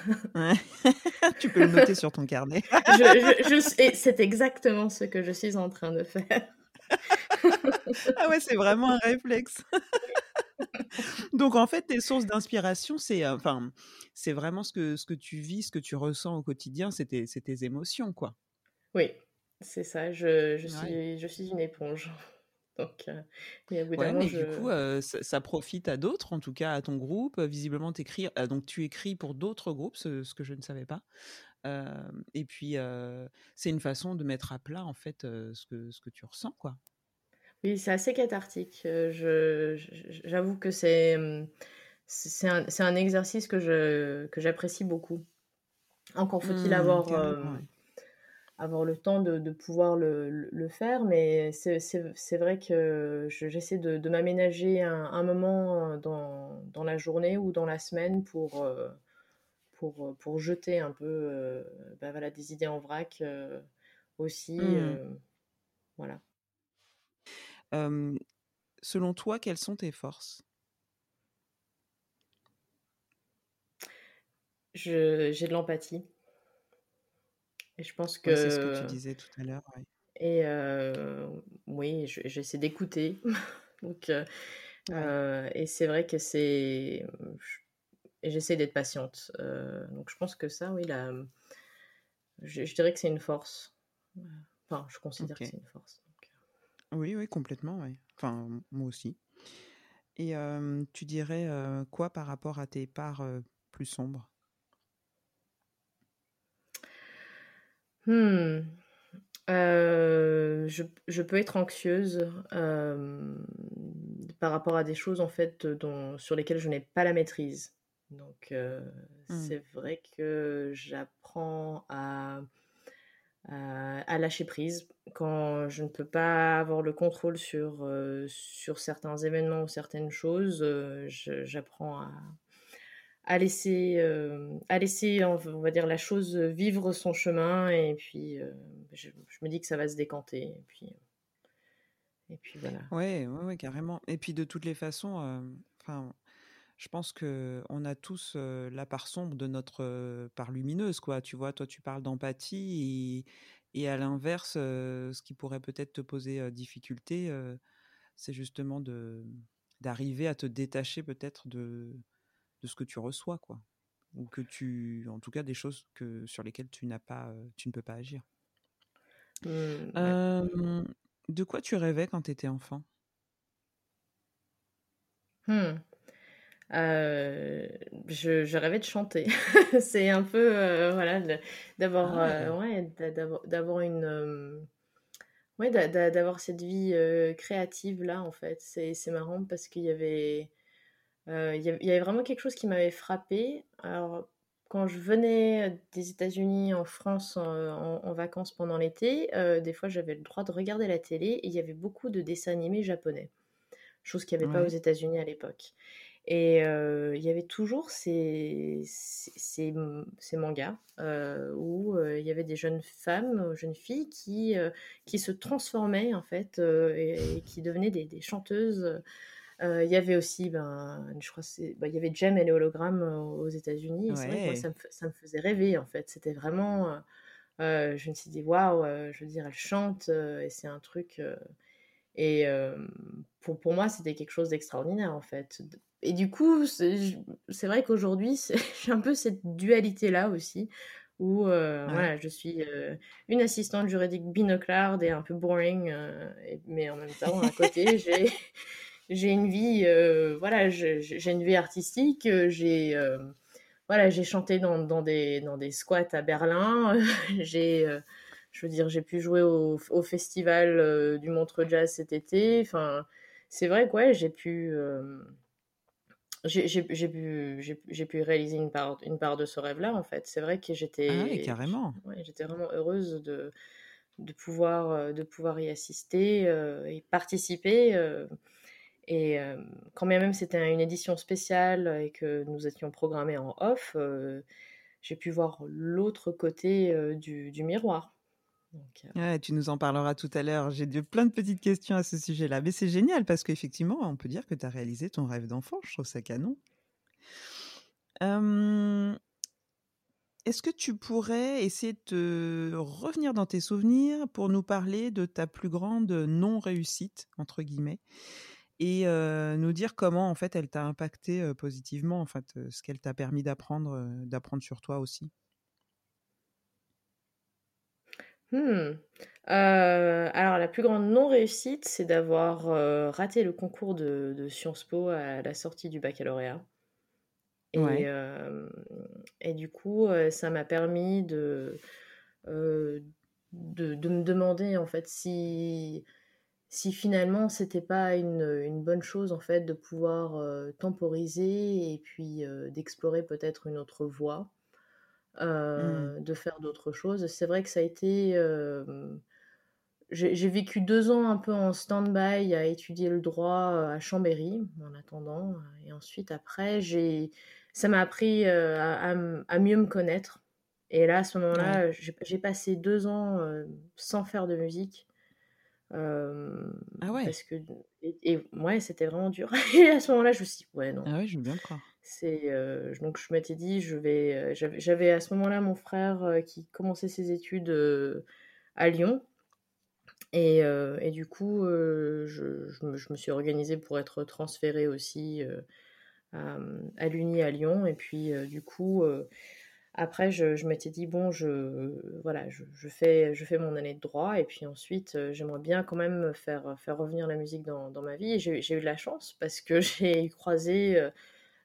tu peux le noter sur ton carnet. je, je, c'est exactement ce que je suis en train de faire. ah ouais, c'est vraiment un réflexe. Donc en fait, tes sources d'inspiration, c'est euh, enfin, c'est vraiment ce que, ce que tu vis, ce que tu ressens au quotidien, c'est tes, tes, émotions, quoi. Oui, C'est ça, je, je suis, je suis une éponge. Donc, euh, mais du coup, ça, profite à d'autres, en tout cas à ton groupe. Visiblement, écris, ah, donc tu écris pour d'autres groupes, ce, que je ne savais pas. et puis, c'est une façon de mettre à plat, en fait, ce, que, ce que tu ressens, quoi. Oui, c'est assez cathartique. Je, j'avoue que c'est, mmh, c'est un, un, exercice que, je, que j'apprécie beaucoup. Encore faut-il mmh, avoir avoir le temps de, de pouvoir le, le, faire, mais c'est vrai que j'essaie de, de m'aménager un, un, moment euh, dans, dans, la journée ou dans la semaine pour, euh, pour, euh, pour jeter un peu bah voilà, des idées en vrac aussi. Mmh. voilà. Selon toi, quelles sont tes forces? J'ai de l'empathie. Et je pense que. c'est ce que tu disais tout à l'heure. Et euh, oui, j'essaie d'écouter. Donc, euh, euh, et c'est vrai que c'est. Et j'essaie d'être patiente. donc, je pense que ça, oui, là, je, dirais que c'est une force. Enfin, je considère que c'est une force. Oui, oui, complètement, oui. Enfin, moi aussi. Et tu dirais quoi par rapport à tes parts plus sombres? Hmm. Euh, je, peux être anxieuse euh, par rapport à des choses en fait dont, sur lesquelles je n'ai pas la maîtrise. Donc euh, hmm. c'est vrai que j'apprends à, à, lâcher prise quand je ne peux pas avoir le contrôle sur, sur certains événements ou certaines choses. j'apprends à, à laisser, euh, à laisser, on va dire, la chose vivre son chemin. Et puis, euh, je, me dis que ça va se décanter. Et puis, et puis voilà. Ouais, ouais, ouais, carrément. Et puis, de toutes les façons, euh. Je pense que on a tous la part sombre de notre part lumineuse, quoi. Tu vois, toi, tu parles d'empathie et, et, à l'inverse, ce qui pourrait peut-être te poser difficulté, c'est justement de d'arriver à te détacher peut-être de de ce que tu reçois, quoi. Ou que tu, en tout cas, des choses que sur lesquelles tu n'as pas, tu ne peux pas agir. Mmh, de quoi tu rêvais quand tu étais enfant? Mmh. Euh, je, rêvais de chanter. c'est un peu, euh, voilà, d'avoir, ah ouais, d'avoir une, ouais, d'avoir cette vie créative là, en fait. C'est marrant parce qu'il y avait, euh, il y, avait vraiment quelque chose qui m'avait frappé. Alors, quand je venais des États-Unis en France en, vacances pendant l'été, euh, des fois j'avais le droit de regarder la télé et il y avait beaucoup de dessins animés japonais, chose qu'il n'y avait pas aux États-Unis à l'époque. Et il y avait toujours ces, ces, ces, mangas où il y avait des jeunes femmes, jeunes filles qui, qui se transformaient en fait et, qui devenaient des, des chanteuses euh, il y avait aussi, ben, je crois, ben, il y avait Jem et les hologrammes aux États-Unis. Ça me, ça me, faisait rêver, en fait. C'était vraiment. Euh, je me suis dit, waouh, je veux dire, elle chante, et c'est un truc. Et pour, pour moi, c'était quelque chose d'extraordinaire, en fait. Et du coup, c'est vrai qu'aujourd'hui, j'ai un peu cette dualité-là aussi, où voilà, je suis une assistante juridique binoclarde et un peu boring, mais en même temps, à côté, j'ai j'ai une vie, voilà, j'ai une vie artistique. J'ai, voilà, j'ai chanté dans, dans, des, dans des squats à Berlin. j'ai, je veux dire, j'ai pu jouer au, au festival du Montreux Jazz cet été. Enfin, c'est vrai que ouais, j'ai pu, j'ai pu, j'ai pu réaliser une part, une part de ce rêve-là. En fait, c'est vrai que j'étais, ah oui, carrément. j'étais vraiment heureuse de de pouvoir, de pouvoir y assister et participer. Et quand bien même c'était une édition spéciale et que nous étions programmés en off, j'ai pu voir l'autre côté du, miroir. Tu nous en parleras tout à l'heure. J'ai plein de petites questions à ce sujet-là. Mais c'est génial parce qu'effectivement, on peut dire que tu as réalisé ton rêve d'enfant. Je trouve ça canon. Est-ce que tu pourrais essayer de revenir dans tes souvenirs pour nous parler de ta plus grande non-réussite, entre guillemets et nous dire comment en fait elle t'a impacté positivement, en fait, ce qu'elle t'a permis d'apprendre, d'apprendre sur toi aussi? Mmh. Euh, alors la plus grande non-réussite, c'est d'avoir, heu, raté le concours de de Sciences Po à la sortie du baccalauréat et Ouais. et du coup, ça m'a permis de, heu, de de me demander, en fait, si si finalement c'était pas une, une bonne chose, en fait, de pouvoir, temporiser et puis, d'explorer peut-être une autre voie, Mmh. heu, de faire d'autres choses. C'est vrai que ça a été, hem j'ai vécu 2 ans un peu en stand-by à étudier le droit, heu, à Chambéry, en attendant, et ensuite après j'ai ça m'a appris, à à m à mieux me connaître et là, à ce moment-là, j'ai j'ai passé 2 ans, sans faire de musique, Ah ouais. parce que et et ouais, c'était vraiment dur et à ce moment-là, je me suis dit: «Ouais, non». Ah ouais, je veux bien le croire. Heu, donc je m'étais dit: «Je vais», heu, j'avais à ce moment-là mon frère, heu, qui commençait ses études, à Lyon. Et du coup, je me suis organisée pour être transférée aussi, à, à l'Uni à Lyon. Et puis, du coup, après je m'étais dit: «Bon, je voilà, je fais je fais mon année de droit. Et puis ensuite, j'aimerais bien quand même faire, faire revenir la musique dans dans ma vie» et j'ai eu de la chance parce que j'ai croisé,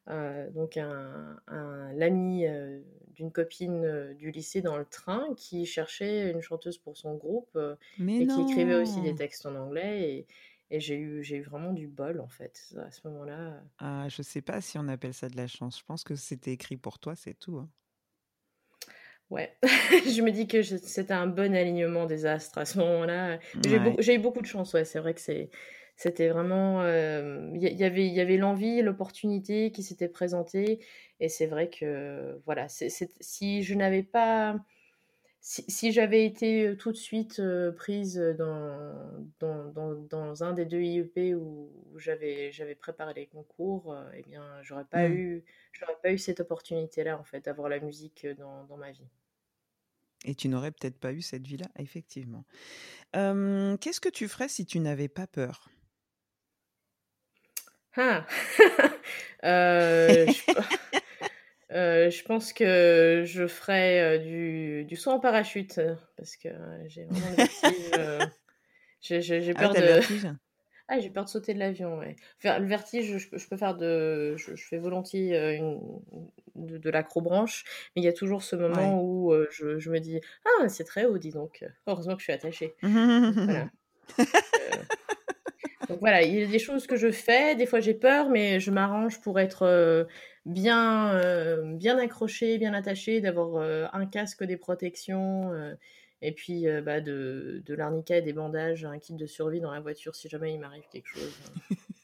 donc un un l'ami, heu, d'une copine, heu, du lycée dans le train qui cherchait une chanteuse pour son groupe, Mais et qui écrivait aussi des textes en anglais et et j'ai eu j'ai eu vraiment du bol, en fait, à ce moment-là, Ah, je sais pas si on appelle ça de la chance. Je pense que c'était écrit pour toi, c'est tout, hein. ouais. Je me dis que c'était un bon alignement des astres à ce moment-là, Ouais. j'ai eu beaucoup de chance, ouais, c'est vrai que c'est c'était vraiment, hem, il y y avait il y avait l'envie, l'opportunité qui s'était présentée et c'est vrai que, voilà, si je n'avais pas Si si j'avais été, heu, tout de suite, heu, prise, dans dans dans dans un des 2 IEP où où j'avais j'avais préparé les concours, heu et bien, j'aurais pas Mmh. eu j'aurais pas eu cette opportunité-là, en fait, d'avoir la musique, dans dans ma vie. Et tu n'aurais peut-être pas eu cette vie-là, effectivement. Qu'est-ce que tu ferais si tu n'avais pas peur? Ah! Je pe heu, je pense que je ferais, heu, du du saut en parachute, parce que euh, j'ai vraiment le j'ai Ah peur de? Ah, j'ai peur de sauter de l'avion, ouais. Faire le vertige, je je peux faire de je je fais volontiers, une de de l'acrobranche, mais il y a toujours ce Ouais. moment où, je je me dis: «Ah, c'est très haut, dis donc, heureusement que je suis attachée». Voilà, donc voilà, il y a des choses que je fais, des fois j'ai peur, mais je m'arrange pour être, heu, bien, heu, bien accrochée, bien attachée, d'avoir, heu, un casque, des protections, et puis, bah, de de l'arnica et des bandages, un kit de survie dans la voiture si jamais il m'arrive quelque chose,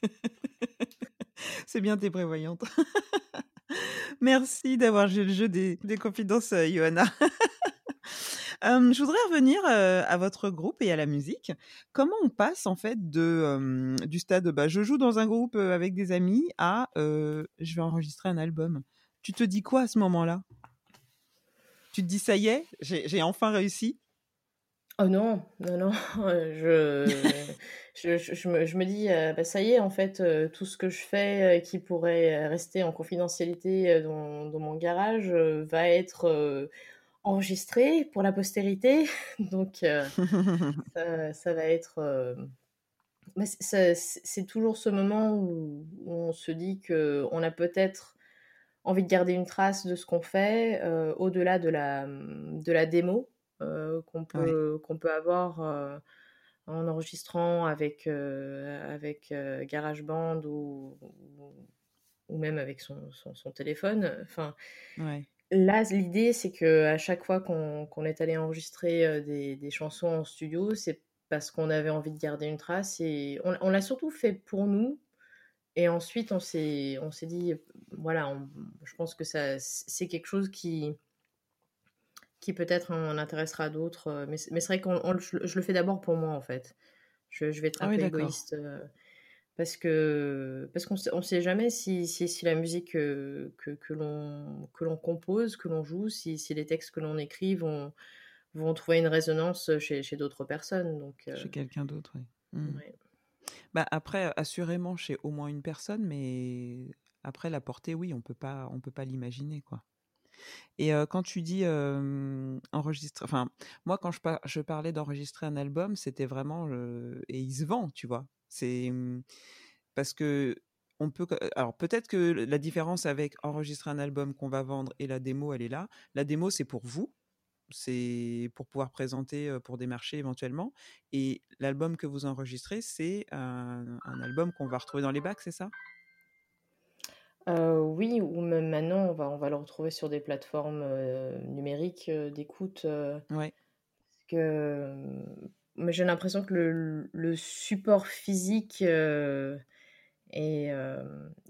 C'est bien, tu prévoyante. Merci d'avoir joué le jeu des des confidences, Johanna. Je voudrais revenir, à votre groupe et à la musique. Comment on passe en fait de, du stade, bah, je joue dans un groupe, avec des amis à, je vais enregistrer un album? Tu te dis quoi à ce moment-là? Tu te dis: «Ça y est, j'ai enfin réussi»? Oh non, non, non, je me dis, «Bah, ça y est, en fait, tout ce que je fais, qui pourrait, rester en confidentialité, dans mon garage, va être, enregistré pour la postérité». Donc heu, ça ça va être, ça c'est toujours ce moment où où on se dit qu'on a peut-être envie de garder une trace de ce qu'on fait, heu, au-delà de la, de la démo, qu'on Ouais, peut qu'on peut avoir, en enregistrant avec, avec, GarageBand ou ou ou même avec son son son téléphone, enfin, ouais. Là, l'idée, c'est qu'à chaque fois qu'on est allé enregistrer, des des chansons en studio, c'est parce qu'on avait envie de garder une trace et on on l'a surtout fait pour nous et ensuite, on s'est dit, voilà, on je pense que ça c'est quelque chose qui qui peut-être en intéressera d'autres, mais c'est mais c'est vrai le je le fais d'abord pour moi, en fait. Je je vais être Ah un oui, peu égoïste, parce que parce qu'on on sait jamais si si si la musique, heu, que que l'on que l'on compose, que l'on joue, si si les textes que l'on écrit vont vont trouver une résonance, chez chez d'autres personnes, donc heu, Chez quelqu'un d'autre, oui. Mmh. ouais. Bah, après, assurément chez au moins une personne, mais après la portée, oui, on peut pas on peut pas l'imaginer, quoi. Et quand tu dis enregistrer, enfin, moi, quand je, je parlais d'enregistrer un album, c'était vraiment. et il se vend, tu vois. C'est. Mmh, parce que. On peut, alors peut-être que la différence avec enregistrer un album qu'on va vendre et la démo, elle est là. La démo, c'est pour vous, c'est pour pouvoir présenter pour des marchés éventuellement. Et l'album que vous enregistrez, c'est un, un album qu'on va retrouver dans les bacs, c'est ça? Euh, oui, ou même maintenant, on va, on va le retrouver sur des plateformes euh, numériques euh, d'écoute. Ouais. que, mais j'ai l'impression que le, le support physique est,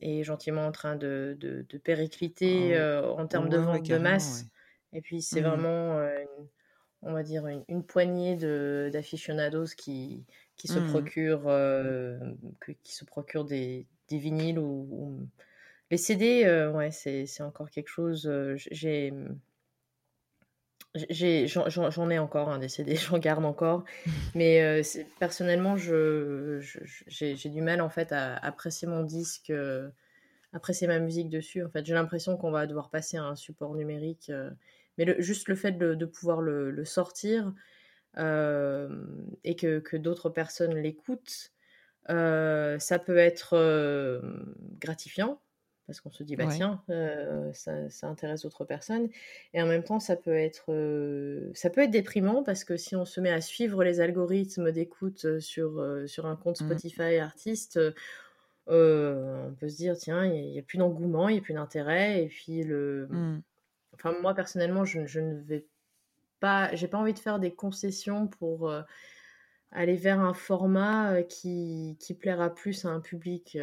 est gentiment en train de, de, de péricliter oh, en termes de vente de masse. Et puis, c'est mmh vraiment, on va dire, une, une poignée d'aficionados qui, qui, se mmh procurent, qui se procurent des, des vinyles ou les CD, euh, ouais, c'est encore quelque chose. Euh, j'ai. J'en ai encore un des CD, j'en garde encore. Mais euh, personnellement, je, j'ai du mal en fait à apprécier mon disque, apprécier ma musique dessus. En fait, j'ai l'impression qu'on va devoir passer à un support numérique. mais juste le fait de, pouvoir le, sortir et que, que d'autres personnes l'écoutent, ça peut être gratifiant parce qu'on se dit, bah tiens, euh, ça, ça, intéresse d'autres personnes. Et en même temps, ça peut, être, euh, ça peut être déprimant parce que si on se met à suivre les algorithmes d'écoute euh, sur, sur un compte mmh. Spotify artiste, on peut se dire, tiens, il n'y a, plus d'engouement, il n'y a plus d'intérêt. Et puis, le... Mmh. enfin, moi, personnellement, je, je ne vais pas, j'ai pas envie de faire des concessions pour aller vers un format qui, qui plaira plus à un public.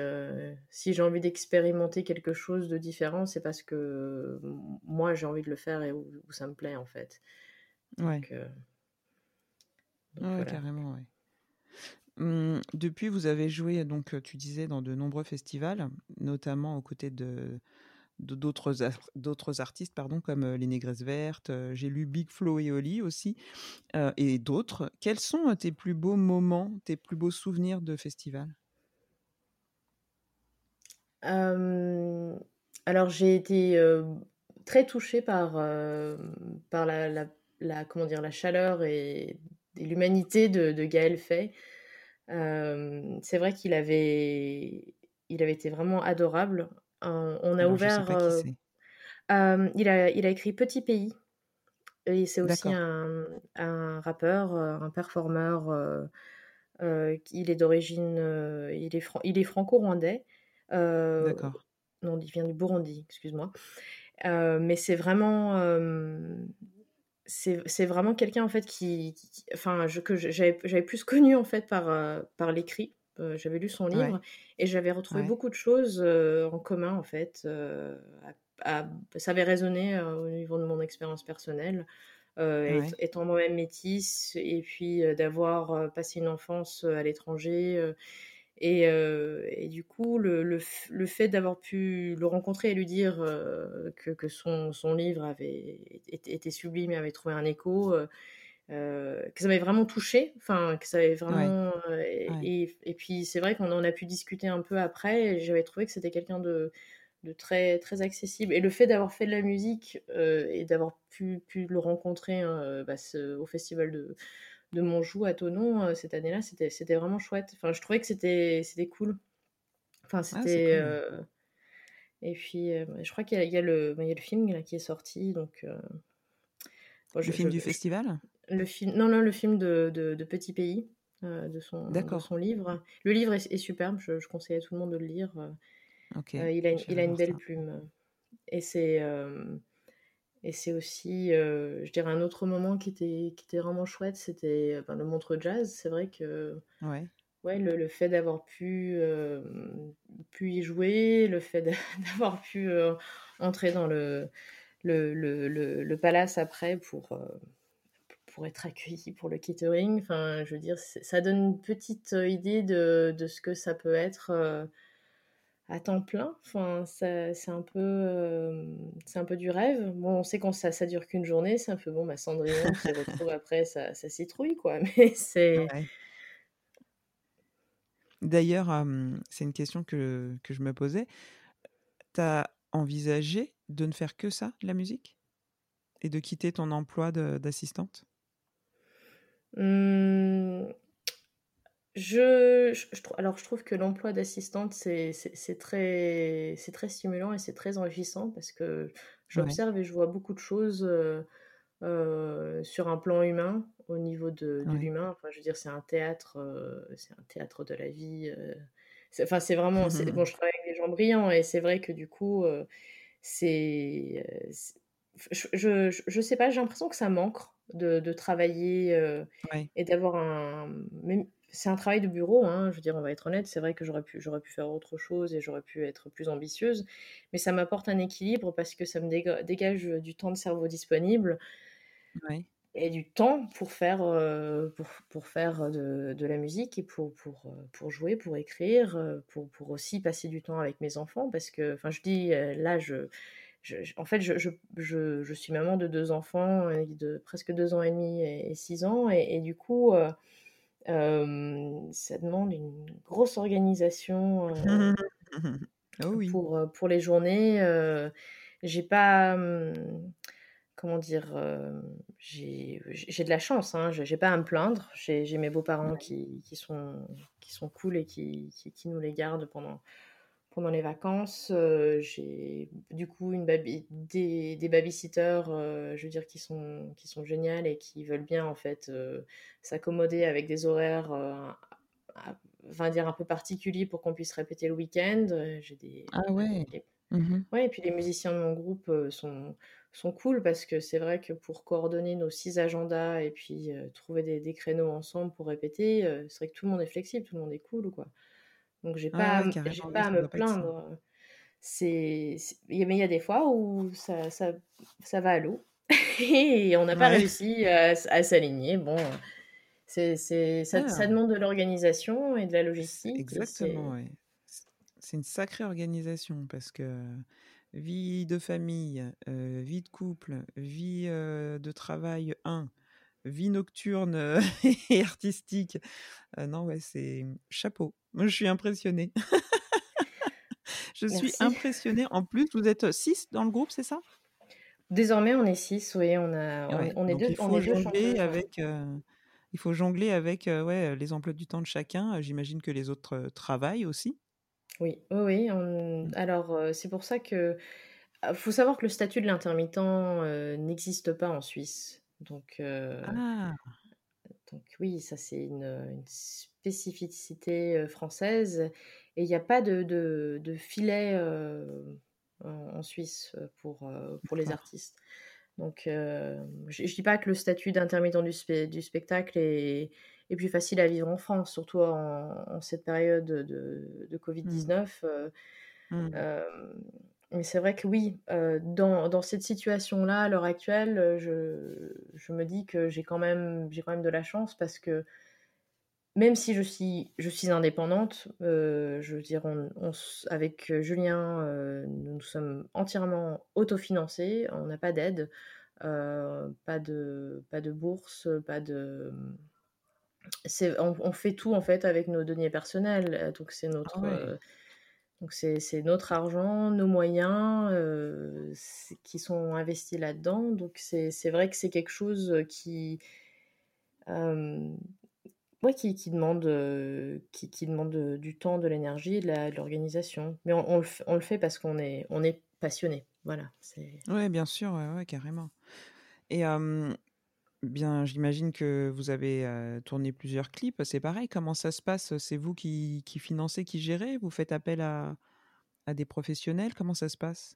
si j'ai envie d'expérimenter quelque chose de différent, c'est parce que moi j'ai envie de le faire et où, ça me plaît en fait. ouais. carrément, ouais. Mmh, depuis, vous avez joué, donc tu disais, dans de nombreux festivals, notamment aux côtés de, d'autres d'autres artistes pardon comme les Négresses Vertes j'ai lu Big Flo et Oli aussi et d'autres. Quels sont tes plus beaux moments tes plus beaux souvenirs de festival? Alors j'ai été très touchée par par la, la, comment dire la chaleur et, l'humanité de, de, Gaël Fay. C'est vrai qu'il avait il avait été vraiment adorable on a ouvert. Euh, il, a, il a écrit Petit Pays. Et c'est aussi un, un, rappeur, euh, un performeur. Euh, il est d'origine. il est, il est franco-rwandais. D'accord. Non, il vient du Burundi, excuse-moi. mais c'est vraiment c'est vraiment quelqu'un en fait qui, enfin je, que j'avais plus connu en fait par par l'écrit j'avais lu son livre et j'avais retrouvé beaucoup de choses en commun en fait. ça avait résonné au niveau de mon expérience personnelle. étant moi-même métisse et puis d'avoir passé une enfance à l'étranger et, et, du coup le, le, le fait d'avoir pu le rencontrer et lui dire que, que son, son, livre avait été, sublime et avait trouvé un écho euh, que ça m'avait vraiment touché, enfin que ça avait vraiment. Euh, et, et, puis c'est vrai qu'on en a pu discuter un peu après. J'avais trouvé que c'était quelqu'un de, de, très très accessible. Et le fait d'avoir fait de la musique euh, et d'avoir pu, pu, le rencontrer hein, bah, au festival de, de Montjoux à Tonon cette année-là, c'était c'était vraiment chouette. Enfin, je trouvais que c'était c'était cool. Enfin, ah, c'était. Et puis, je crois qu'il y, y, a le bah, y a le film là, qui est sorti, donc. le film du festival? Le film, non, non, le film de, de, Petit Pays, euh, de, son, son livre. Le livre est, superbe, je, conseille à tout le monde de le lire. Euh, il a, une, il a une belle plume. Et c'est euh, et c'est aussi, je dirais, un autre moment qui était, qui était vraiment chouette, c'était ben, le Montre Jazz. C'est vrai que ouais. Ouais, le, le fait d'avoir pu, pu y jouer, le fait d'avoir pu entrer dans le, le, le, le, palace après pour pour être accueilli pour le catering. Enfin, je veux dire, ça donne une petite euh, idée de, de, ce que ça peut être euh, à temps plein. Enfin, c'est un peu, euh, c'est un peu du rêve. Bon, on sait quand ça, ça dure qu'une journée, c'est un peu bon. Ma Cendrillon se retrouve après, ça, ça citrouille, quoi. Mais c'est. D'ailleurs, c'est une question que, que je me posais. As, envisagé de ne faire que ça, la musique? Et de quitter ton emploi d'assistante? Mmh, je, alors, je trouve que l'emploi d'assistante, c'est très, très stimulant et c'est très enrichissant parce que j'observe et je vois beaucoup de choses sur un plan humain, au niveau de, l'humain. Enfin, je veux dire, c'est un théâtre, c'est un théâtre de la vie. Enfin, c'est vraiment. bon, je travaille avec des gens brillants et c'est vrai que du coup, c'est. Je, je, sais pas, j'ai l'impression que ça manque de, de travailler et d'avoir un c'est un travail de bureau, hein, je veux dire, on va être honnête, c'est vrai que j'aurais pu, j'aurais pu faire autre chose et j'aurais pu être plus ambitieuse, mais ça m'apporte un équilibre parce que ça me dégage du temps de cerveau disponible et du temps pour faire, euh, pour, pour, faire de, de, la musique et pour, pour, euh, pour jouer, pour écrire, euh, pour, pour, aussi passer du temps avec mes enfants parce que, enfin, je dis, là, je, je, en fait, je, je, je, suis maman de deux enfants de presque deux ans et demi et, six ans et, et du coup ça demande une grosse organisation oh pour, pour les journées. j'ai pas. comment dire J'ai de la chance, hein, j'ai pas à me plaindre. J'ai mes beaux-parents qui, qui, sont, qui sont cool et qui, qui, qui nous les gardent pendant, pendant les vacances. Euh, j'ai du coup une baby, des, des babysitters, euh, je veux dire, qui sont, qui sont géniales et qui veulent bien en fait euh, s'accommoder avec des horaires, dire, un peu particuliers pour qu'on puisse répéter le week-end. J'ai des, ah ouais. Mmh ouais, et puis les musiciens de mon groupe sont, sont cool parce que c'est vrai que pour coordonner nos six agendas et puis trouver des, des, créneaux ensemble pour répéter, c'est vrai que tout le monde est flexible, tout le monde est cool, quoi. Donc j'ai pas, j'ai pas à me plaindre. C'est, mais il y a des fois où ça, ça, ça va à l'eau et on n'a pas réussi à, s'aligner. Bon, c'est, ça, ça, ah. demande de l'organisation et de la logistique. Exactement, oui. C'est une sacrée organisation parce que vie de famille, euh, vie de couple, vie euh, de travail 1, vie nocturne et artistique. Euh, non, ouais, c'est chapeau. Moi, je suis impressionnée. je suis impressionnée. En plus, vous êtes six dans le groupe, c'est ça? Désormais, on est six, oui. On, a, on, est deux. Il faut jongler avec. il faut jongler avec ouais, les emplois du temps de chacun. J'imagine que les autres travaillent aussi. Oui, oui. Mmh. Alors, c'est pour ça que. Ah, faut savoir que le statut de l'intermittent n'existe pas en Suisse. Donc, ah. donc oui, ça c'est une, spécificité française. Et il n'y a pas de, de, filet en, Suisse pour, pour les artistes. Donc, je ne dis pas que le statut d'intermittent du, du, spectacle est, est, plus facile à vivre en France, surtout en, cette période de, de mmh. Covid-19. Mmh mais c'est vrai que oui, euh, dans, dans, cette situation-là, à l'heure actuelle, euh, je, je, me dis que j'ai quand, même, quand même de la chance parce que même si je suis, je suis indépendante, euh, je veux dire, on, avec Julien, nous, nous, sommes entièrement autofinancés, on n'a pas d'aide, pas, de, pas de bourse, pas de... On, on, fait tout en fait avec nos deniers personnels, donc c'est notre... Ah c'est notre argent, nos moyens euh, qui sont investis là-dedans. Donc c'est vrai que c'est quelque chose qui, euh, qui, demande, qui, qui, demande du temps, de l'énergie de l'organisation. Mais on, le, fait parce qu'on est, on est passionné. Voilà. Oui, bien sûr, ouais, carrément. Bien, j'imagine que vous avez tourné plusieurs clips. C'est pareil, comment ça se passe C'est vous qui, financez, qui gérez? Vous faites appel à, des professionnels? Comment ça se passe?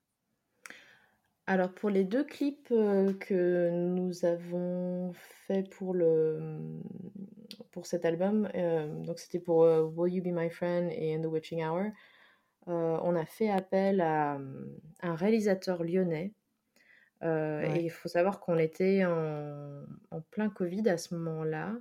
Alors, pour les deux clips que nous avons fait pour, pour cet album, donc c'était pour Will You Be My Friend et In the Witching Hour, on a fait appel à un réalisateur lyonnais euh, et il faut savoir qu'on était en, plein Covid à ce moment-là,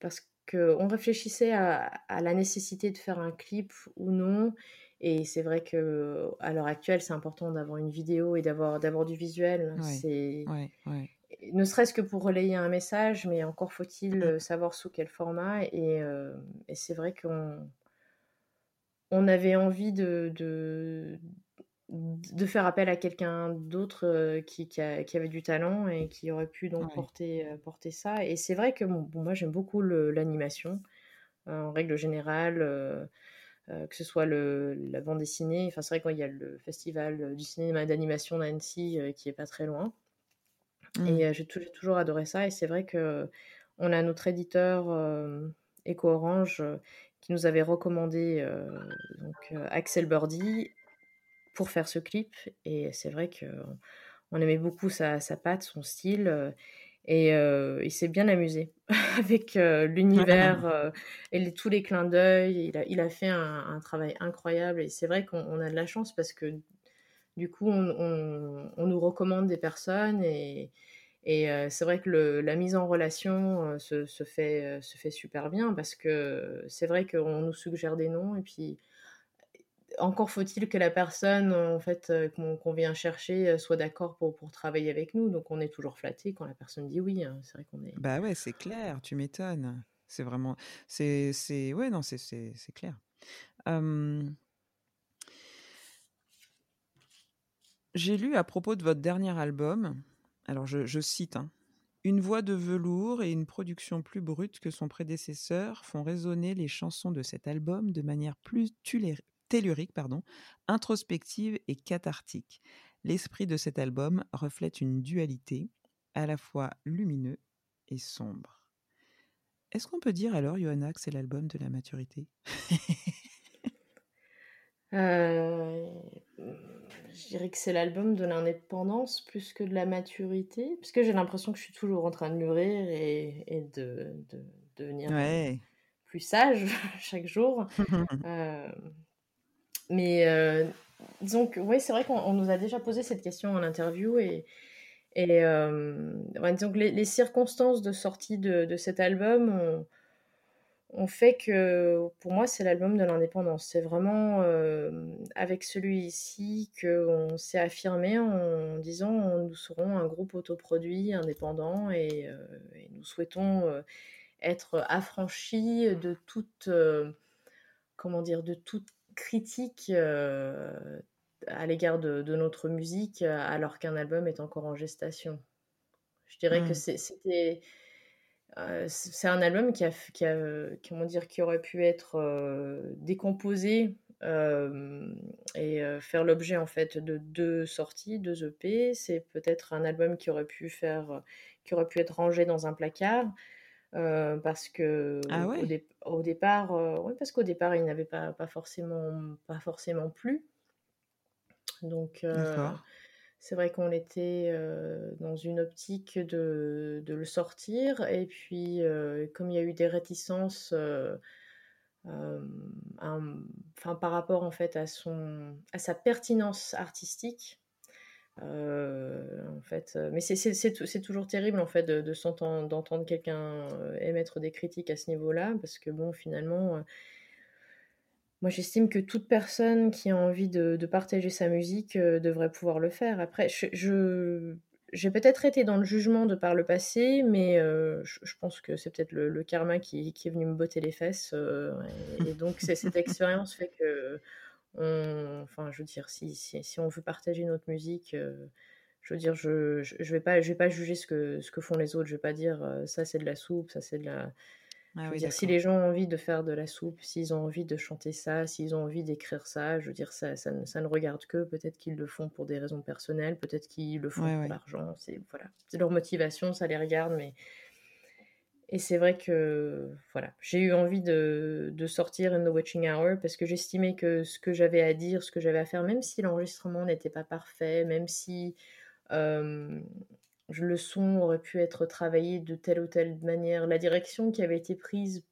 parce qu'on réfléchissait à, la nécessité de faire un clip ou non. Et c'est vrai que à l'heure actuelle, c'est important d'avoir une vidéo et d'avoir d'avoir du visuel. c'est ne serait-ce que pour relayer un message, mais encore faut-il mmh. savoir sous quel format. Et, euh, c'est vrai qu'on on avait envie de, de faire appel à quelqu'un d'autre qui, qui, avait du talent et qui aurait pu donc porter, porter ça. Et c'est vrai que bon, moi j'aime beaucoup l'animation en règle générale, que ce soit le, la bande dessinée. Enfin, c'est vrai qu'il y a le festival du cinéma d'animation d'Annecy qui est pas très loin. Et mmh. j'ai toujours adoré ça. Et c'est vrai que on a notre éditeur Eco Orange qui nous avait recommandé donc, Axel Birdie pour faire ce clip. Et c'est vrai qu'on on aimait beaucoup sa, sa patte, son style. et il s'est bien amusé avec l'univers et les, tous les clins d'œil. Il a, il a fait un, un travail incroyable. Et c'est vrai qu'on a de la chance parce que du coup, on, on, on nous recommande des personnes et, et c'est vrai que la mise en relation se, se, fait, se fait super bien parce que c'est vrai qu'on nous suggère des noms et puis encore faut-il que la personne en fait qu'on vient chercher soit d'accord pour, travailler avec nous. Donc on est toujours flatté quand la personne dit oui. Hein. C'est vrai qu'on est. Bah ouais, c'est clair. Tu m'étonnes. C'est vraiment, c'est, ouais, non, c'est clair. J'ai lu à propos de votre dernier album alors je, cite, hein. Une voix de velours et une production plus brute que son prédécesseur font résonner les chansons de cet album de manière plus tellurique, pardon, introspective et cathartique. L'esprit de cet album reflète une dualité, à la fois lumineux et sombre. Est-ce qu'on peut dire alors, Johanna, que c'est l'album de la maturité? Euh, je dirais que c'est l'album de l'indépendance plus que de la maturité, parce que j'ai l'impression que je suis toujours en train de mûrir et, et de, de, devenir plus sage chaque jour. euh, mais euh, oui, c'est vrai qu'on nous a déjà posé cette question en interview et, et euh, les, circonstances de sortie de, de cet album ont on fait que pour moi c'est l'album de l'indépendance. C'est vraiment euh, avec celui-ci qu'on s'est affirmé en disant nous serons un groupe autoproduit indépendant et, euh, nous souhaitons être affranchis de toute comment dire de toute critique à l'égard de, notre musique alors qu'un album est encore en gestation. Je dirais que mmh. c'était euh, c'est un album qui a, qui a comment dire, qui aurait pu être euh, décomposé euh, et faire l'objet en fait de deux sorties, deux EP. C'est peut-être un album qui aurait pu faire, qui aurait pu être rangé dans un placard. Parce que ah au, départ, oui, parce qu'au départ, il n'avait pas, pas, forcément, pas forcément plu. Donc, c'est vrai qu'on était dans une optique de, de, le sortir. Et puis, comme il y a eu des réticences enfin, par rapport en fait à, son, à sa pertinence artistique, en fait, mais c'est toujours terrible en fait de, de d'entendre quelqu'un émettre des critiques à ce niveau-là, parce que bon, finalement, moi, j'estime que toute personne qui a envie de, partager sa musique euh, devrait pouvoir le faire. Après, je, j'ai peut-être été dans le jugement de par le passé, mais euh, je, pense que c'est peut-être le, karma qui, est venu me botter les fesses. Euh, et, donc, cette expérience fait que, enfin, je veux dire, si, si, on veut partager notre musique, je veux dire, je, je, vais pas, je vais pas juger ce que, ce que font les autres. Je vais pas dire ça c'est de la soupe, ça c'est de la ah dire, si les gens ont envie de faire de la soupe, s'ils ont envie de chanter ça, s'ils ont envie d'écrire ça, je veux dire, ça, ça, ne, regarde que. Peut-être qu'ils le font pour des raisons personnelles, peut-être qu'ils le font pour l'argent. C'est voilà, c'est leur motivation, ça les regarde, mais et c'est vrai que voilà, j'ai eu envie de, de, sortir In the Watching Hour parce que j'estimais que ce que j'avais à dire, ce que j'avais à faire, même si l'enregistrement n'était pas parfait, même si le son aurait pu être travaillé de telle ou telle manière. La direction qui avait été prise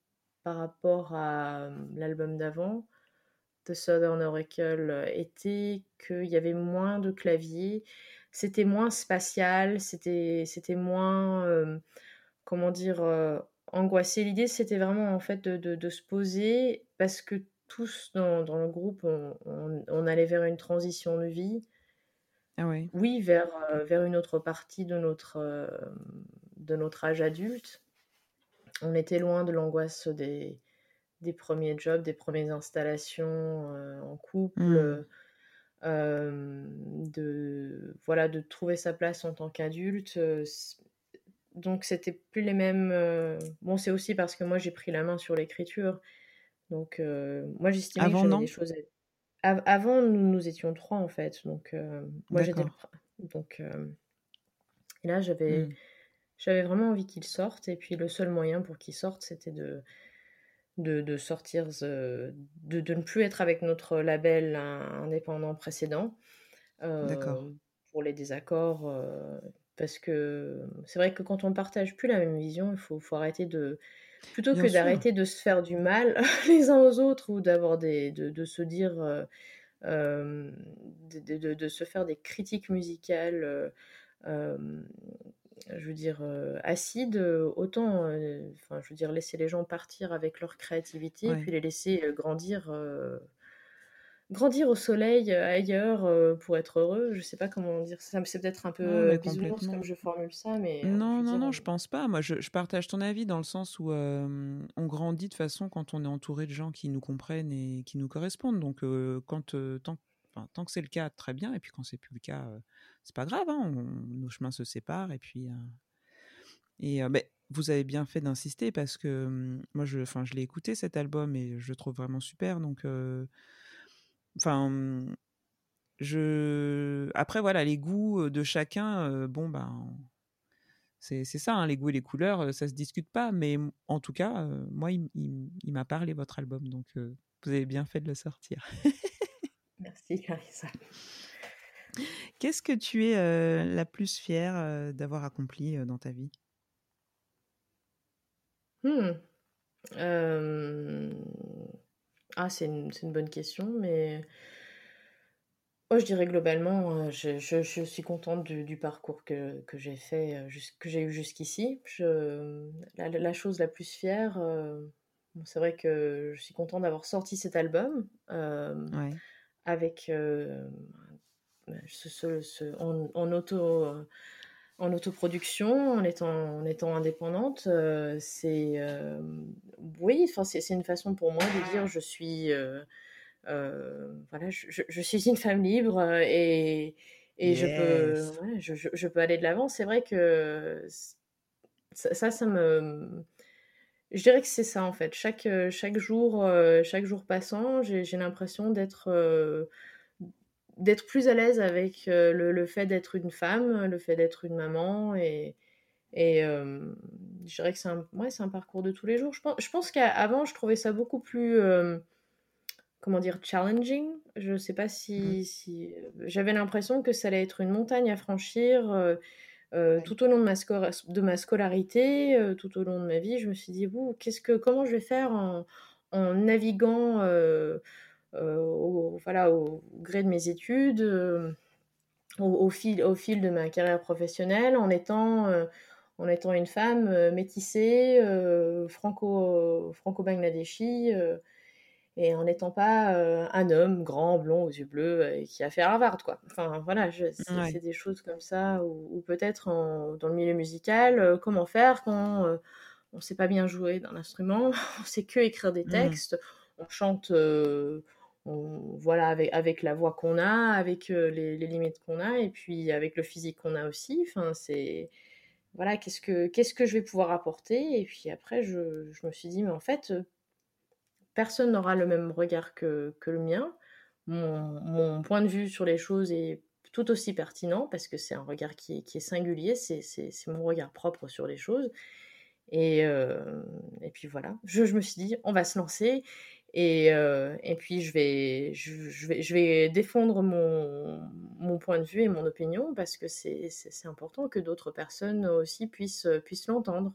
par rapport à l'album d'avant, The Southern Oracle, était qu'il y avait moins de claviers, c'était moins spatial, c'était, moins, comment dire, euh, angoissé. L'idée, c'était vraiment en fait de, se poser parce que tous dans, le groupe, on, allait vers une transition de vie ah oui, vers, euh, vers une autre partie de notre, euh, de notre âge adulte. On était loin de l'angoisse des, des premiers jobs, des premières installations euh, en couple. Mmh. de, voilà, de trouver sa place en tant qu'adulte. Donc, c'était plus les mêmes. bon, c'est aussi parce que moi, j'ai pris la main sur l'écriture. Donc, moi, j'estimais que j'avais des choses. avant, nous, nous étions trois, en fait. Donc, moi, j'étais Donc, et là, j'avais. Mmh. J'avais vraiment envie qu'il sorte, et puis le seul moyen pour qu'il sorte, c'était de, de, sortir, de, de, ne plus être avec notre label indépendant précédent. D'accord. Euh, pour les désaccords, euh, parce que c'est vrai que quand on partage plus la même vision, il faut, faut arrêter de. Plutôt que d'arrêter de se faire du mal les uns aux autres ou d'avoir des. de, de se dire. Euh, de, de, de, se faire des critiques musicales je veux dire, euh, acide, euh, autant, euh, enfin, je veux dire, laisser les gens partir avec leur créativité, et puis les laisser grandir, grandir au soleil ailleurs pour être heureux. Je sais pas comment dire ça, c'est peut-être un peu bisounours comme je formule ça, mais non, non, non, je pense pas. Moi, je, partage ton avis dans le sens où on grandit de façon quand on est entouré de gens qui nous comprennent et qui nous correspondent. Donc, quand tant, tant que c'est le cas, très bien. Et puis quand c'est plus le cas c'est pas grave, hein, nos chemins se séparent et puis et vous avez bien fait d'insister parce que moi je enfin je l'ai écouté cet album et je le trouve vraiment super donc enfin mmh, je après voilà les goûts de chacun bon ben c'est ça hein, les goûts et les couleurs ça se discute pas mais en tout cas moi il, il m'a parlé votre album donc vous avez bien fait de le sortir merci Carissa Qu'est-ce que tu es la plus fière d'avoir accompli dans ta vie? Mmh. Ah, c'est une, bonne question, mais oh, je dirais globalement, je, suis contente du, parcours que, j'ai fait, que j'ai eu jusqu'ici. La, chose la plus fière, c'est vrai que je suis contente d'avoir sorti cet album avec en, auto, euh, en autoproduction, en étant, en étant indépendante, euh, c'est euh, oui, c'est une façon pour moi de dire je suis voilà, je, je, suis une femme libre et, et je, peux, je, je, peux aller de l'avant. C'est vrai que ça, ça, me je dirais que c'est ça en fait. Chaque, chaque, jour, chaque jour passant, j'ai l'impression d'être d'être plus à l'aise avec euh, le, fait d'être une femme, le fait d'être une maman et, et euh, je dirais que c'est un, ouais, un parcours de tous les jours. Je pense, je pense qu'avant, je trouvais ça beaucoup plus, euh, comment dire, challenging. Je ne sais pas si, mmh. si j'avais l'impression que ça allait être une montagne à franchir tout au long de ma, de ma scolarité, tout au long de ma vie. Je me suis dit, qu'est-ce que, comment je vais faire en, en naviguant euh, voilà, au gré de mes études, euh, au, fil, au fil de ma carrière professionnelle, en étant, euh, en étant une femme métissée, franco, franco-bangladeshi et en n'étant pas un homme grand, blond, aux yeux bleus qui a fait Harvard, quoi. Enfin, voilà, c'est des choses comme ça, ou, peut-être dans le milieu musical, comment faire quand on ne sait pas bien jouer d'un instrument, on sait que écrire des mmh. textes, on chante voilà, avec, avec la voix qu'on a, avec euh, les, limites qu'on a, et puis avec le physique qu'on a aussi. Enfin, c'est voilà, qu'est-ce que qu'est-ce que je vais pouvoir apporter Et puis après, je, je me suis dit, mais en fait, personne n'aura le même regard que, que le mien. Mon, point de vue sur les choses est tout aussi pertinent parce que c'est un regard qui est, qui est singulier, c'est mon regard propre sur les choses. Et, euh, et puis voilà, je, je, me suis dit, on va se lancer. Et, euh, et puis, je vais, je, vais, je vais défendre mon, mon point de vue et mon opinion parce que c'est important que d'autres personnes aussi puissent, puissent l'entendre.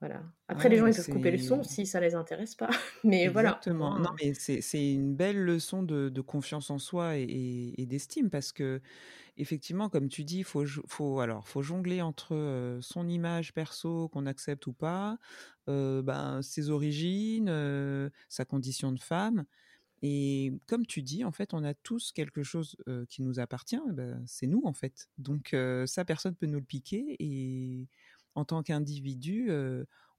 Voilà. Après, les gens, ils peuvent couper le son si ça les intéresse pas. Mais Exactement. voilà. Non, mais c'est une belle leçon de, de, confiance en soi et, et, d'estime parce que, effectivement, comme tu dis, faut, faut, faut jongler entre son image perso qu'on accepte ou pas, ben, ses origines, sa condition de femme. Et comme tu dis, en fait, on a tous quelque chose qui nous appartient. Ben, c'est nous, en fait. Donc, ça, personne peut nous le piquer. Et en tant qu'individu,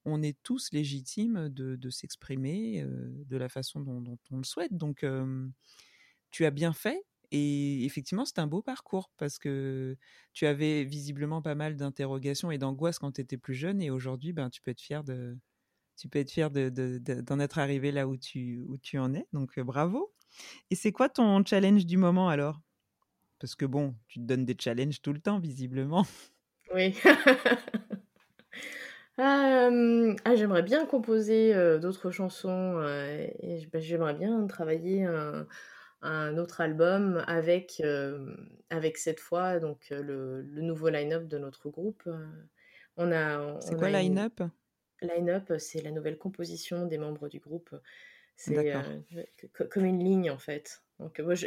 on est tous légitimes de, s'exprimer de la façon dont, on le souhaite. Donc, tu as bien fait. Et effectivement, c'est un beau parcours parce que tu avais visiblement pas mal d'interrogations et d'angoisses quand tu étais plus jeune et aujourd'hui, ben, tu peux être fier de, tu peux être fier d'en de, de, être arrivé là où tu, où tu en es. Donc, bravo. Et c'est quoi ton challenge du moment alors? Parce que bon, tu te donnes des challenges tout le temps, visiblement. Oui. ah, j'aimerais bien composer d'autres chansons et bah, j'aimerais bien travailler un autre album avec, avec cette fois donc le, le nouveau line-up de notre groupe. On a. C'est quoi line-up? Line-up, c'est la nouvelle composition des membres du groupe. C'est comme une ligne en fait. Donc, moi, je,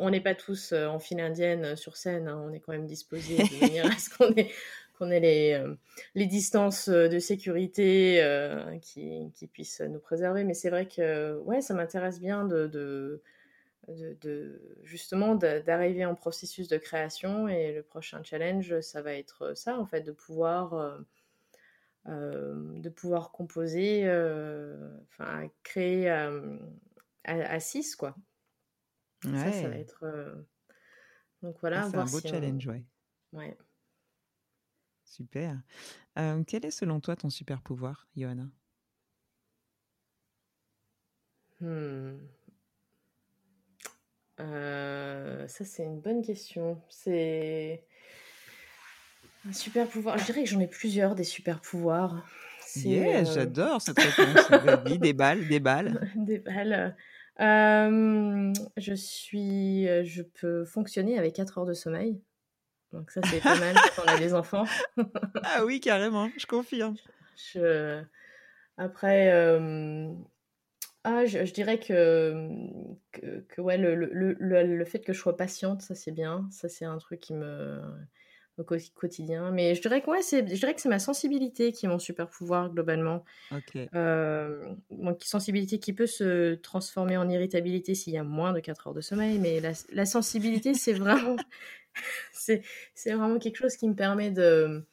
on n'est pas tous en file indienne sur scène, hein. on est quand même disposés de manière à ce qu'on ait, qu'on ait les, les, distances de sécurité qui, qui, puissent nous préserver. Mais c'est vrai que ouais, ça m'intéresse bien de, de, de, justement d'arriver en processus de création. Et le prochain challenge ça va être ça en fait de pouvoir euh, euh, de pouvoir composer euh, enfin créer à 6 quoi. Ça ça va être donc voilà ah, c'est un beau challenge ouais. Ouais. Super. Quel est selon toi ton super pouvoir Johanna? Hmm. Euh, ça, c'est une bonne question. C'est un super pouvoir. Je dirais que j'en ai plusieurs des super pouvoirs. Yeah, euh, j'adore cette réponse. des balles, des balles. des balles. Euh, je suis, je peux fonctionner avec 4 heures de sommeil. Donc ça, c'est pas mal quand on a des enfants. ah oui, carrément, je confirme. Je... Après, ah, je, dirais que, que, ouais, le, le, le, fait que je sois patiente, ça c'est bien. Ça c'est un truc qui me. au quotidien. Mais je dirais que, ouais, je dirais que c'est ma sensibilité qui est mon super pouvoir globalement. Ok. Euh, sensibilité qui peut se transformer en irritabilité s'il y a moins de 4 heures de sommeil. Mais la, la sensibilité, c'est vraiment. c'est vraiment quelque chose qui me permet de.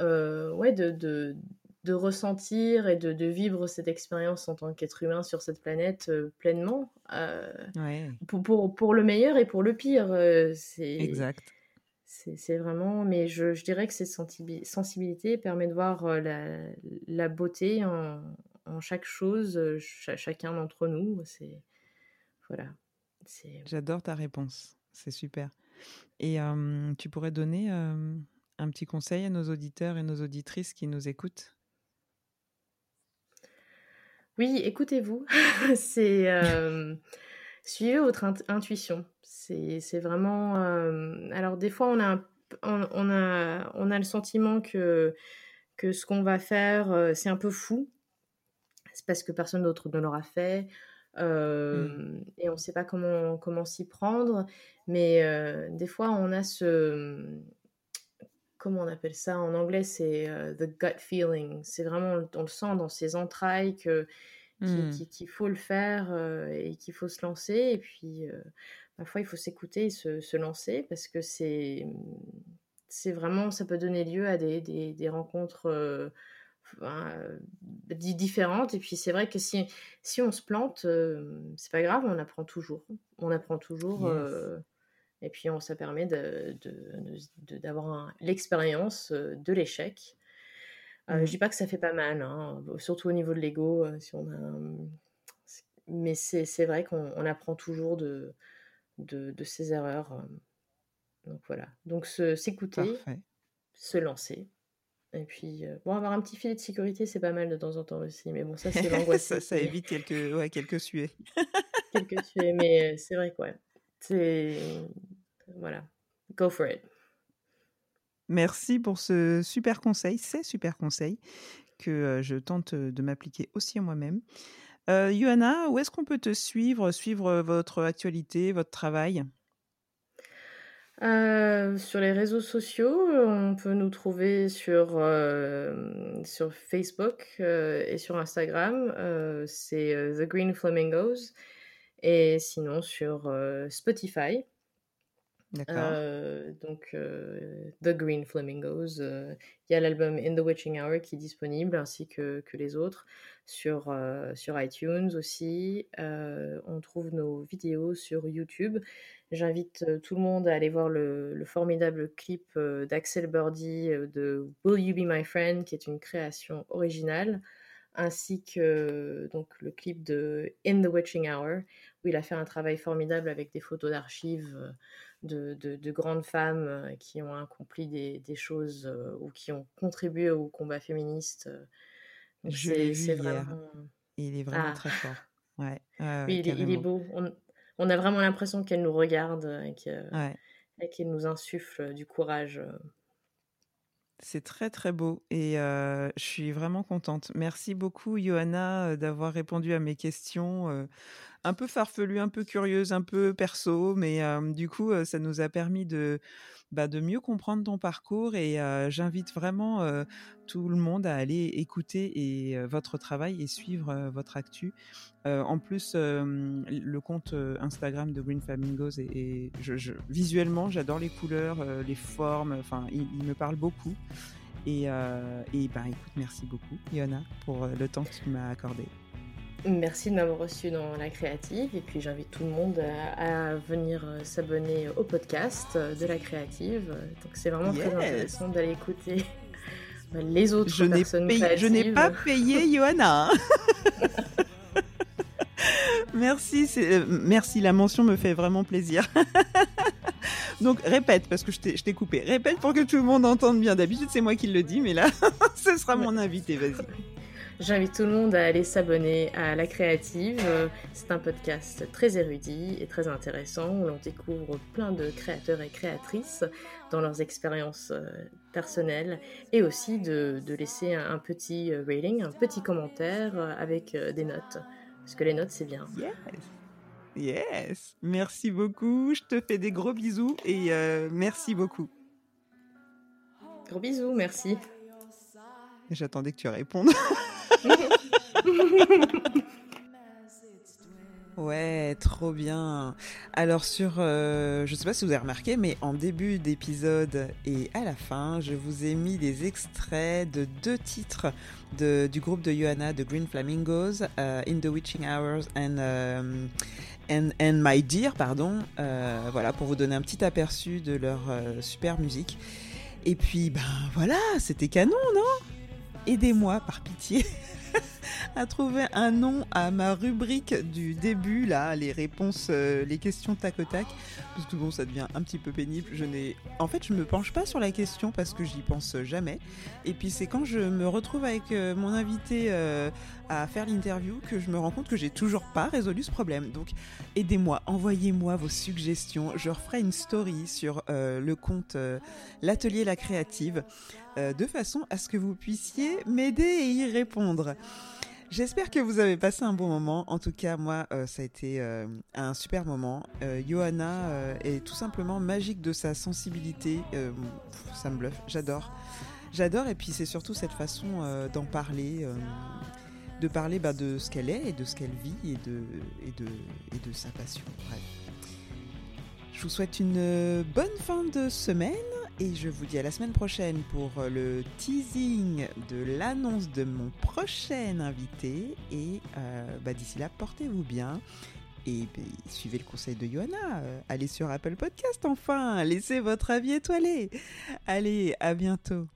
Euh, ouais, de, de de ressentir et de, vivre cette expérience en tant qu'être humain sur cette planète euh, pleinement. Euh, pour, pour, le meilleur et pour le pire. Euh, c'est exact. C'est vraiment, mais je, dirais que cette sensibilité permet de voir la, beauté en, chaque chose, chacun d'entre nous. C'est voilà. J'adore ta réponse, c'est super. Et tu pourrais donner un petit conseil à nos auditeurs et nos auditrices qui nous écoutent? Oui, écoutez-vous. c'est euh, suivez votre intuition. C'est vraiment. Euh, alors des fois, on a, on, a, on a le sentiment que que ce qu'on va faire, euh, c'est un peu fou. C'est parce que personne d'autre ne l'aura fait. Mmh. Et on ne sait pas comment, comment s'y prendre. Mais des fois, on a ce, comment on appelle ça en anglais c'est euh, the gut feeling. C'est vraiment on le sent dans ses entrailles que hmm. qu'il faut le faire euh, et qu'il faut se lancer. Et puis euh, parfois il faut s'écouter et se, se, lancer parce que c'est c'est vraiment ça peut donner lieu à des, des, des rencontres différentes. Et puis c'est vrai que si si on se plante c'est pas grave on apprend toujours. On apprend toujours et puis, on, ça permet d'avoir de, l'expérience euh, de l'échec. Euh, Je mmh. dis pas que ça fait pas mal, hein, surtout au niveau de l'ego. Euh, si on Mais c'est vrai qu'on apprend toujours de, de, ses erreurs. Euh. Donc voilà. Donc s'écouter, se lancer. Et puis, bon, avoir un petit filet de sécurité, c'est pas mal de temps en temps aussi. Mais bon, ça, c'est l'angoisse. ça, ça évite quelques, ouais, quelques suées. quelques suées, mais c'est vrai quoi. C'est voilà, go for it. Merci pour ce super conseil, ces super conseils que euh, je tente de m'appliquer aussi à moi-même. Euh, Johanna, où est-ce qu'on peut te suivre, suivre votre actualité, votre travail? Euh, sur les réseaux sociaux, on peut nous trouver sur, sur Facebook et sur Instagram. c'est The Green Flamingos. Et sinon sur Spotify. Euh, donc, euh, The Green Flamingos. Euh, il y a l'album In the Witching Hour qui est disponible, ainsi que, que les autres, sur, sur iTunes aussi. on trouve nos vidéos sur YouTube. J'invite tout le monde à aller voir le, le formidable clip d'Axel Birdie de Will You Be My Friend, qui est une création originale ainsi que donc le clip de In the Witching Hour, où il a fait un travail formidable avec des photos d'archives de, de, grandes femmes euh, qui ont accompli des, des choses euh, ou qui ont contribué au combat féministe. Je l'ai vu hier. Il est vraiment ah. très fort. Ouais, oui, il est, beau. On, on, a vraiment l'impression qu'elle nous regarde et qu'elle nous insuffle du courage. C'est très très beau et je suis vraiment contente. Merci beaucoup Johanna d'avoir répondu à mes questions un peu farfelues, un peu curieuses, un peu perso, mais du coup ça nous a permis de bah, de mieux comprendre ton parcours et j'invite vraiment tout le monde à aller écouter et, votre travail et suivre votre actu. en plus, le compte Instagram de Green Flamingos et, visuellement, j'adore les couleurs, les formes. Enfin, il, me parle beaucoup. Et, et ben, écoute, merci beaucoup, Yona, pour le temps que tu m'as accordé. Merci de m'avoir reçu dans la créative et puis j'invite tout le monde à, venir euh, s'abonner au podcast euh, de la créative. Donc c'est vraiment très intéressant d'aller écouter les autres je personnes payé, Je n'ai pas payé Johanna. Merci, euh, merci, la mention me fait vraiment plaisir. Donc répète, parce que je t'ai coupé. Répète pour que tout le monde entende bien. D'habitude, c'est moi qui le dis, mais là, ce sera mon invité, vas-y. J'invite tout le monde à aller s'abonner à La Créative. C'est un podcast très érudit et très intéressant où l'on découvre plein de créateurs et créatrices dans leurs expériences euh, personnelles et aussi de, laisser un, petit euh, rating, un petit commentaire euh, avec des notes. Parce que les notes, c'est bien. Yes. Yes. Merci beaucoup. Je te fais des gros bisous et merci beaucoup. Gros bisous, merci. J'attendais que tu répondes. Ouais, trop bien. Alors sur, euh, je sais pas si vous avez remarqué, mais en début d'épisode et à la fin, je vous ai mis des extraits de deux titres de, du groupe de Johanna, de Green Flamingos, euh, In the Witching Hours and, euh, and, and, My Dear, pardon. voilà, pour vous donner un petit aperçu de leur super musique. Et puis, ben voilà, c'était canon, non? Aidez-moi par pitié. à trouver un nom à ma rubrique du début, là, les réponses, euh, les questions tac au tac, parce que bon, ça devient un petit peu pénible. Je n'ai, en fait, je me penche pas sur la question parce que j'y pense jamais. Et puis c'est quand je me retrouve avec euh, mon invité euh, à faire l'interview que je me rends compte que j'ai toujours pas résolu ce problème. Donc, aidez-moi, envoyez-moi vos suggestions. Je referai une story sur le compte l'atelier la créative. De façon à ce que vous puissiez m'aider et y répondre. J'espère que vous avez passé un bon moment. En tout cas, moi, euh, ça a été euh, un super moment. Johanna est tout simplement magique de sa sensibilité. ça me bluffe. J'adore. J'adore. Et puis, c'est surtout cette façon d'en parler, de parler bah, de ce qu'elle est et de ce qu'elle vit et, de, et de sa passion. Bref. Je vous souhaite une bonne fin de semaine et je vous dis à la semaine prochaine pour le teasing de l'annonce de mon prochain invité. Et euh, bah, d'ici là, portez-vous bien. Et bah, suivez le conseil de Johanna. Euh, allez sur Apple Podcast enfin. Laissez votre avis étoilé. Allez, à bientôt.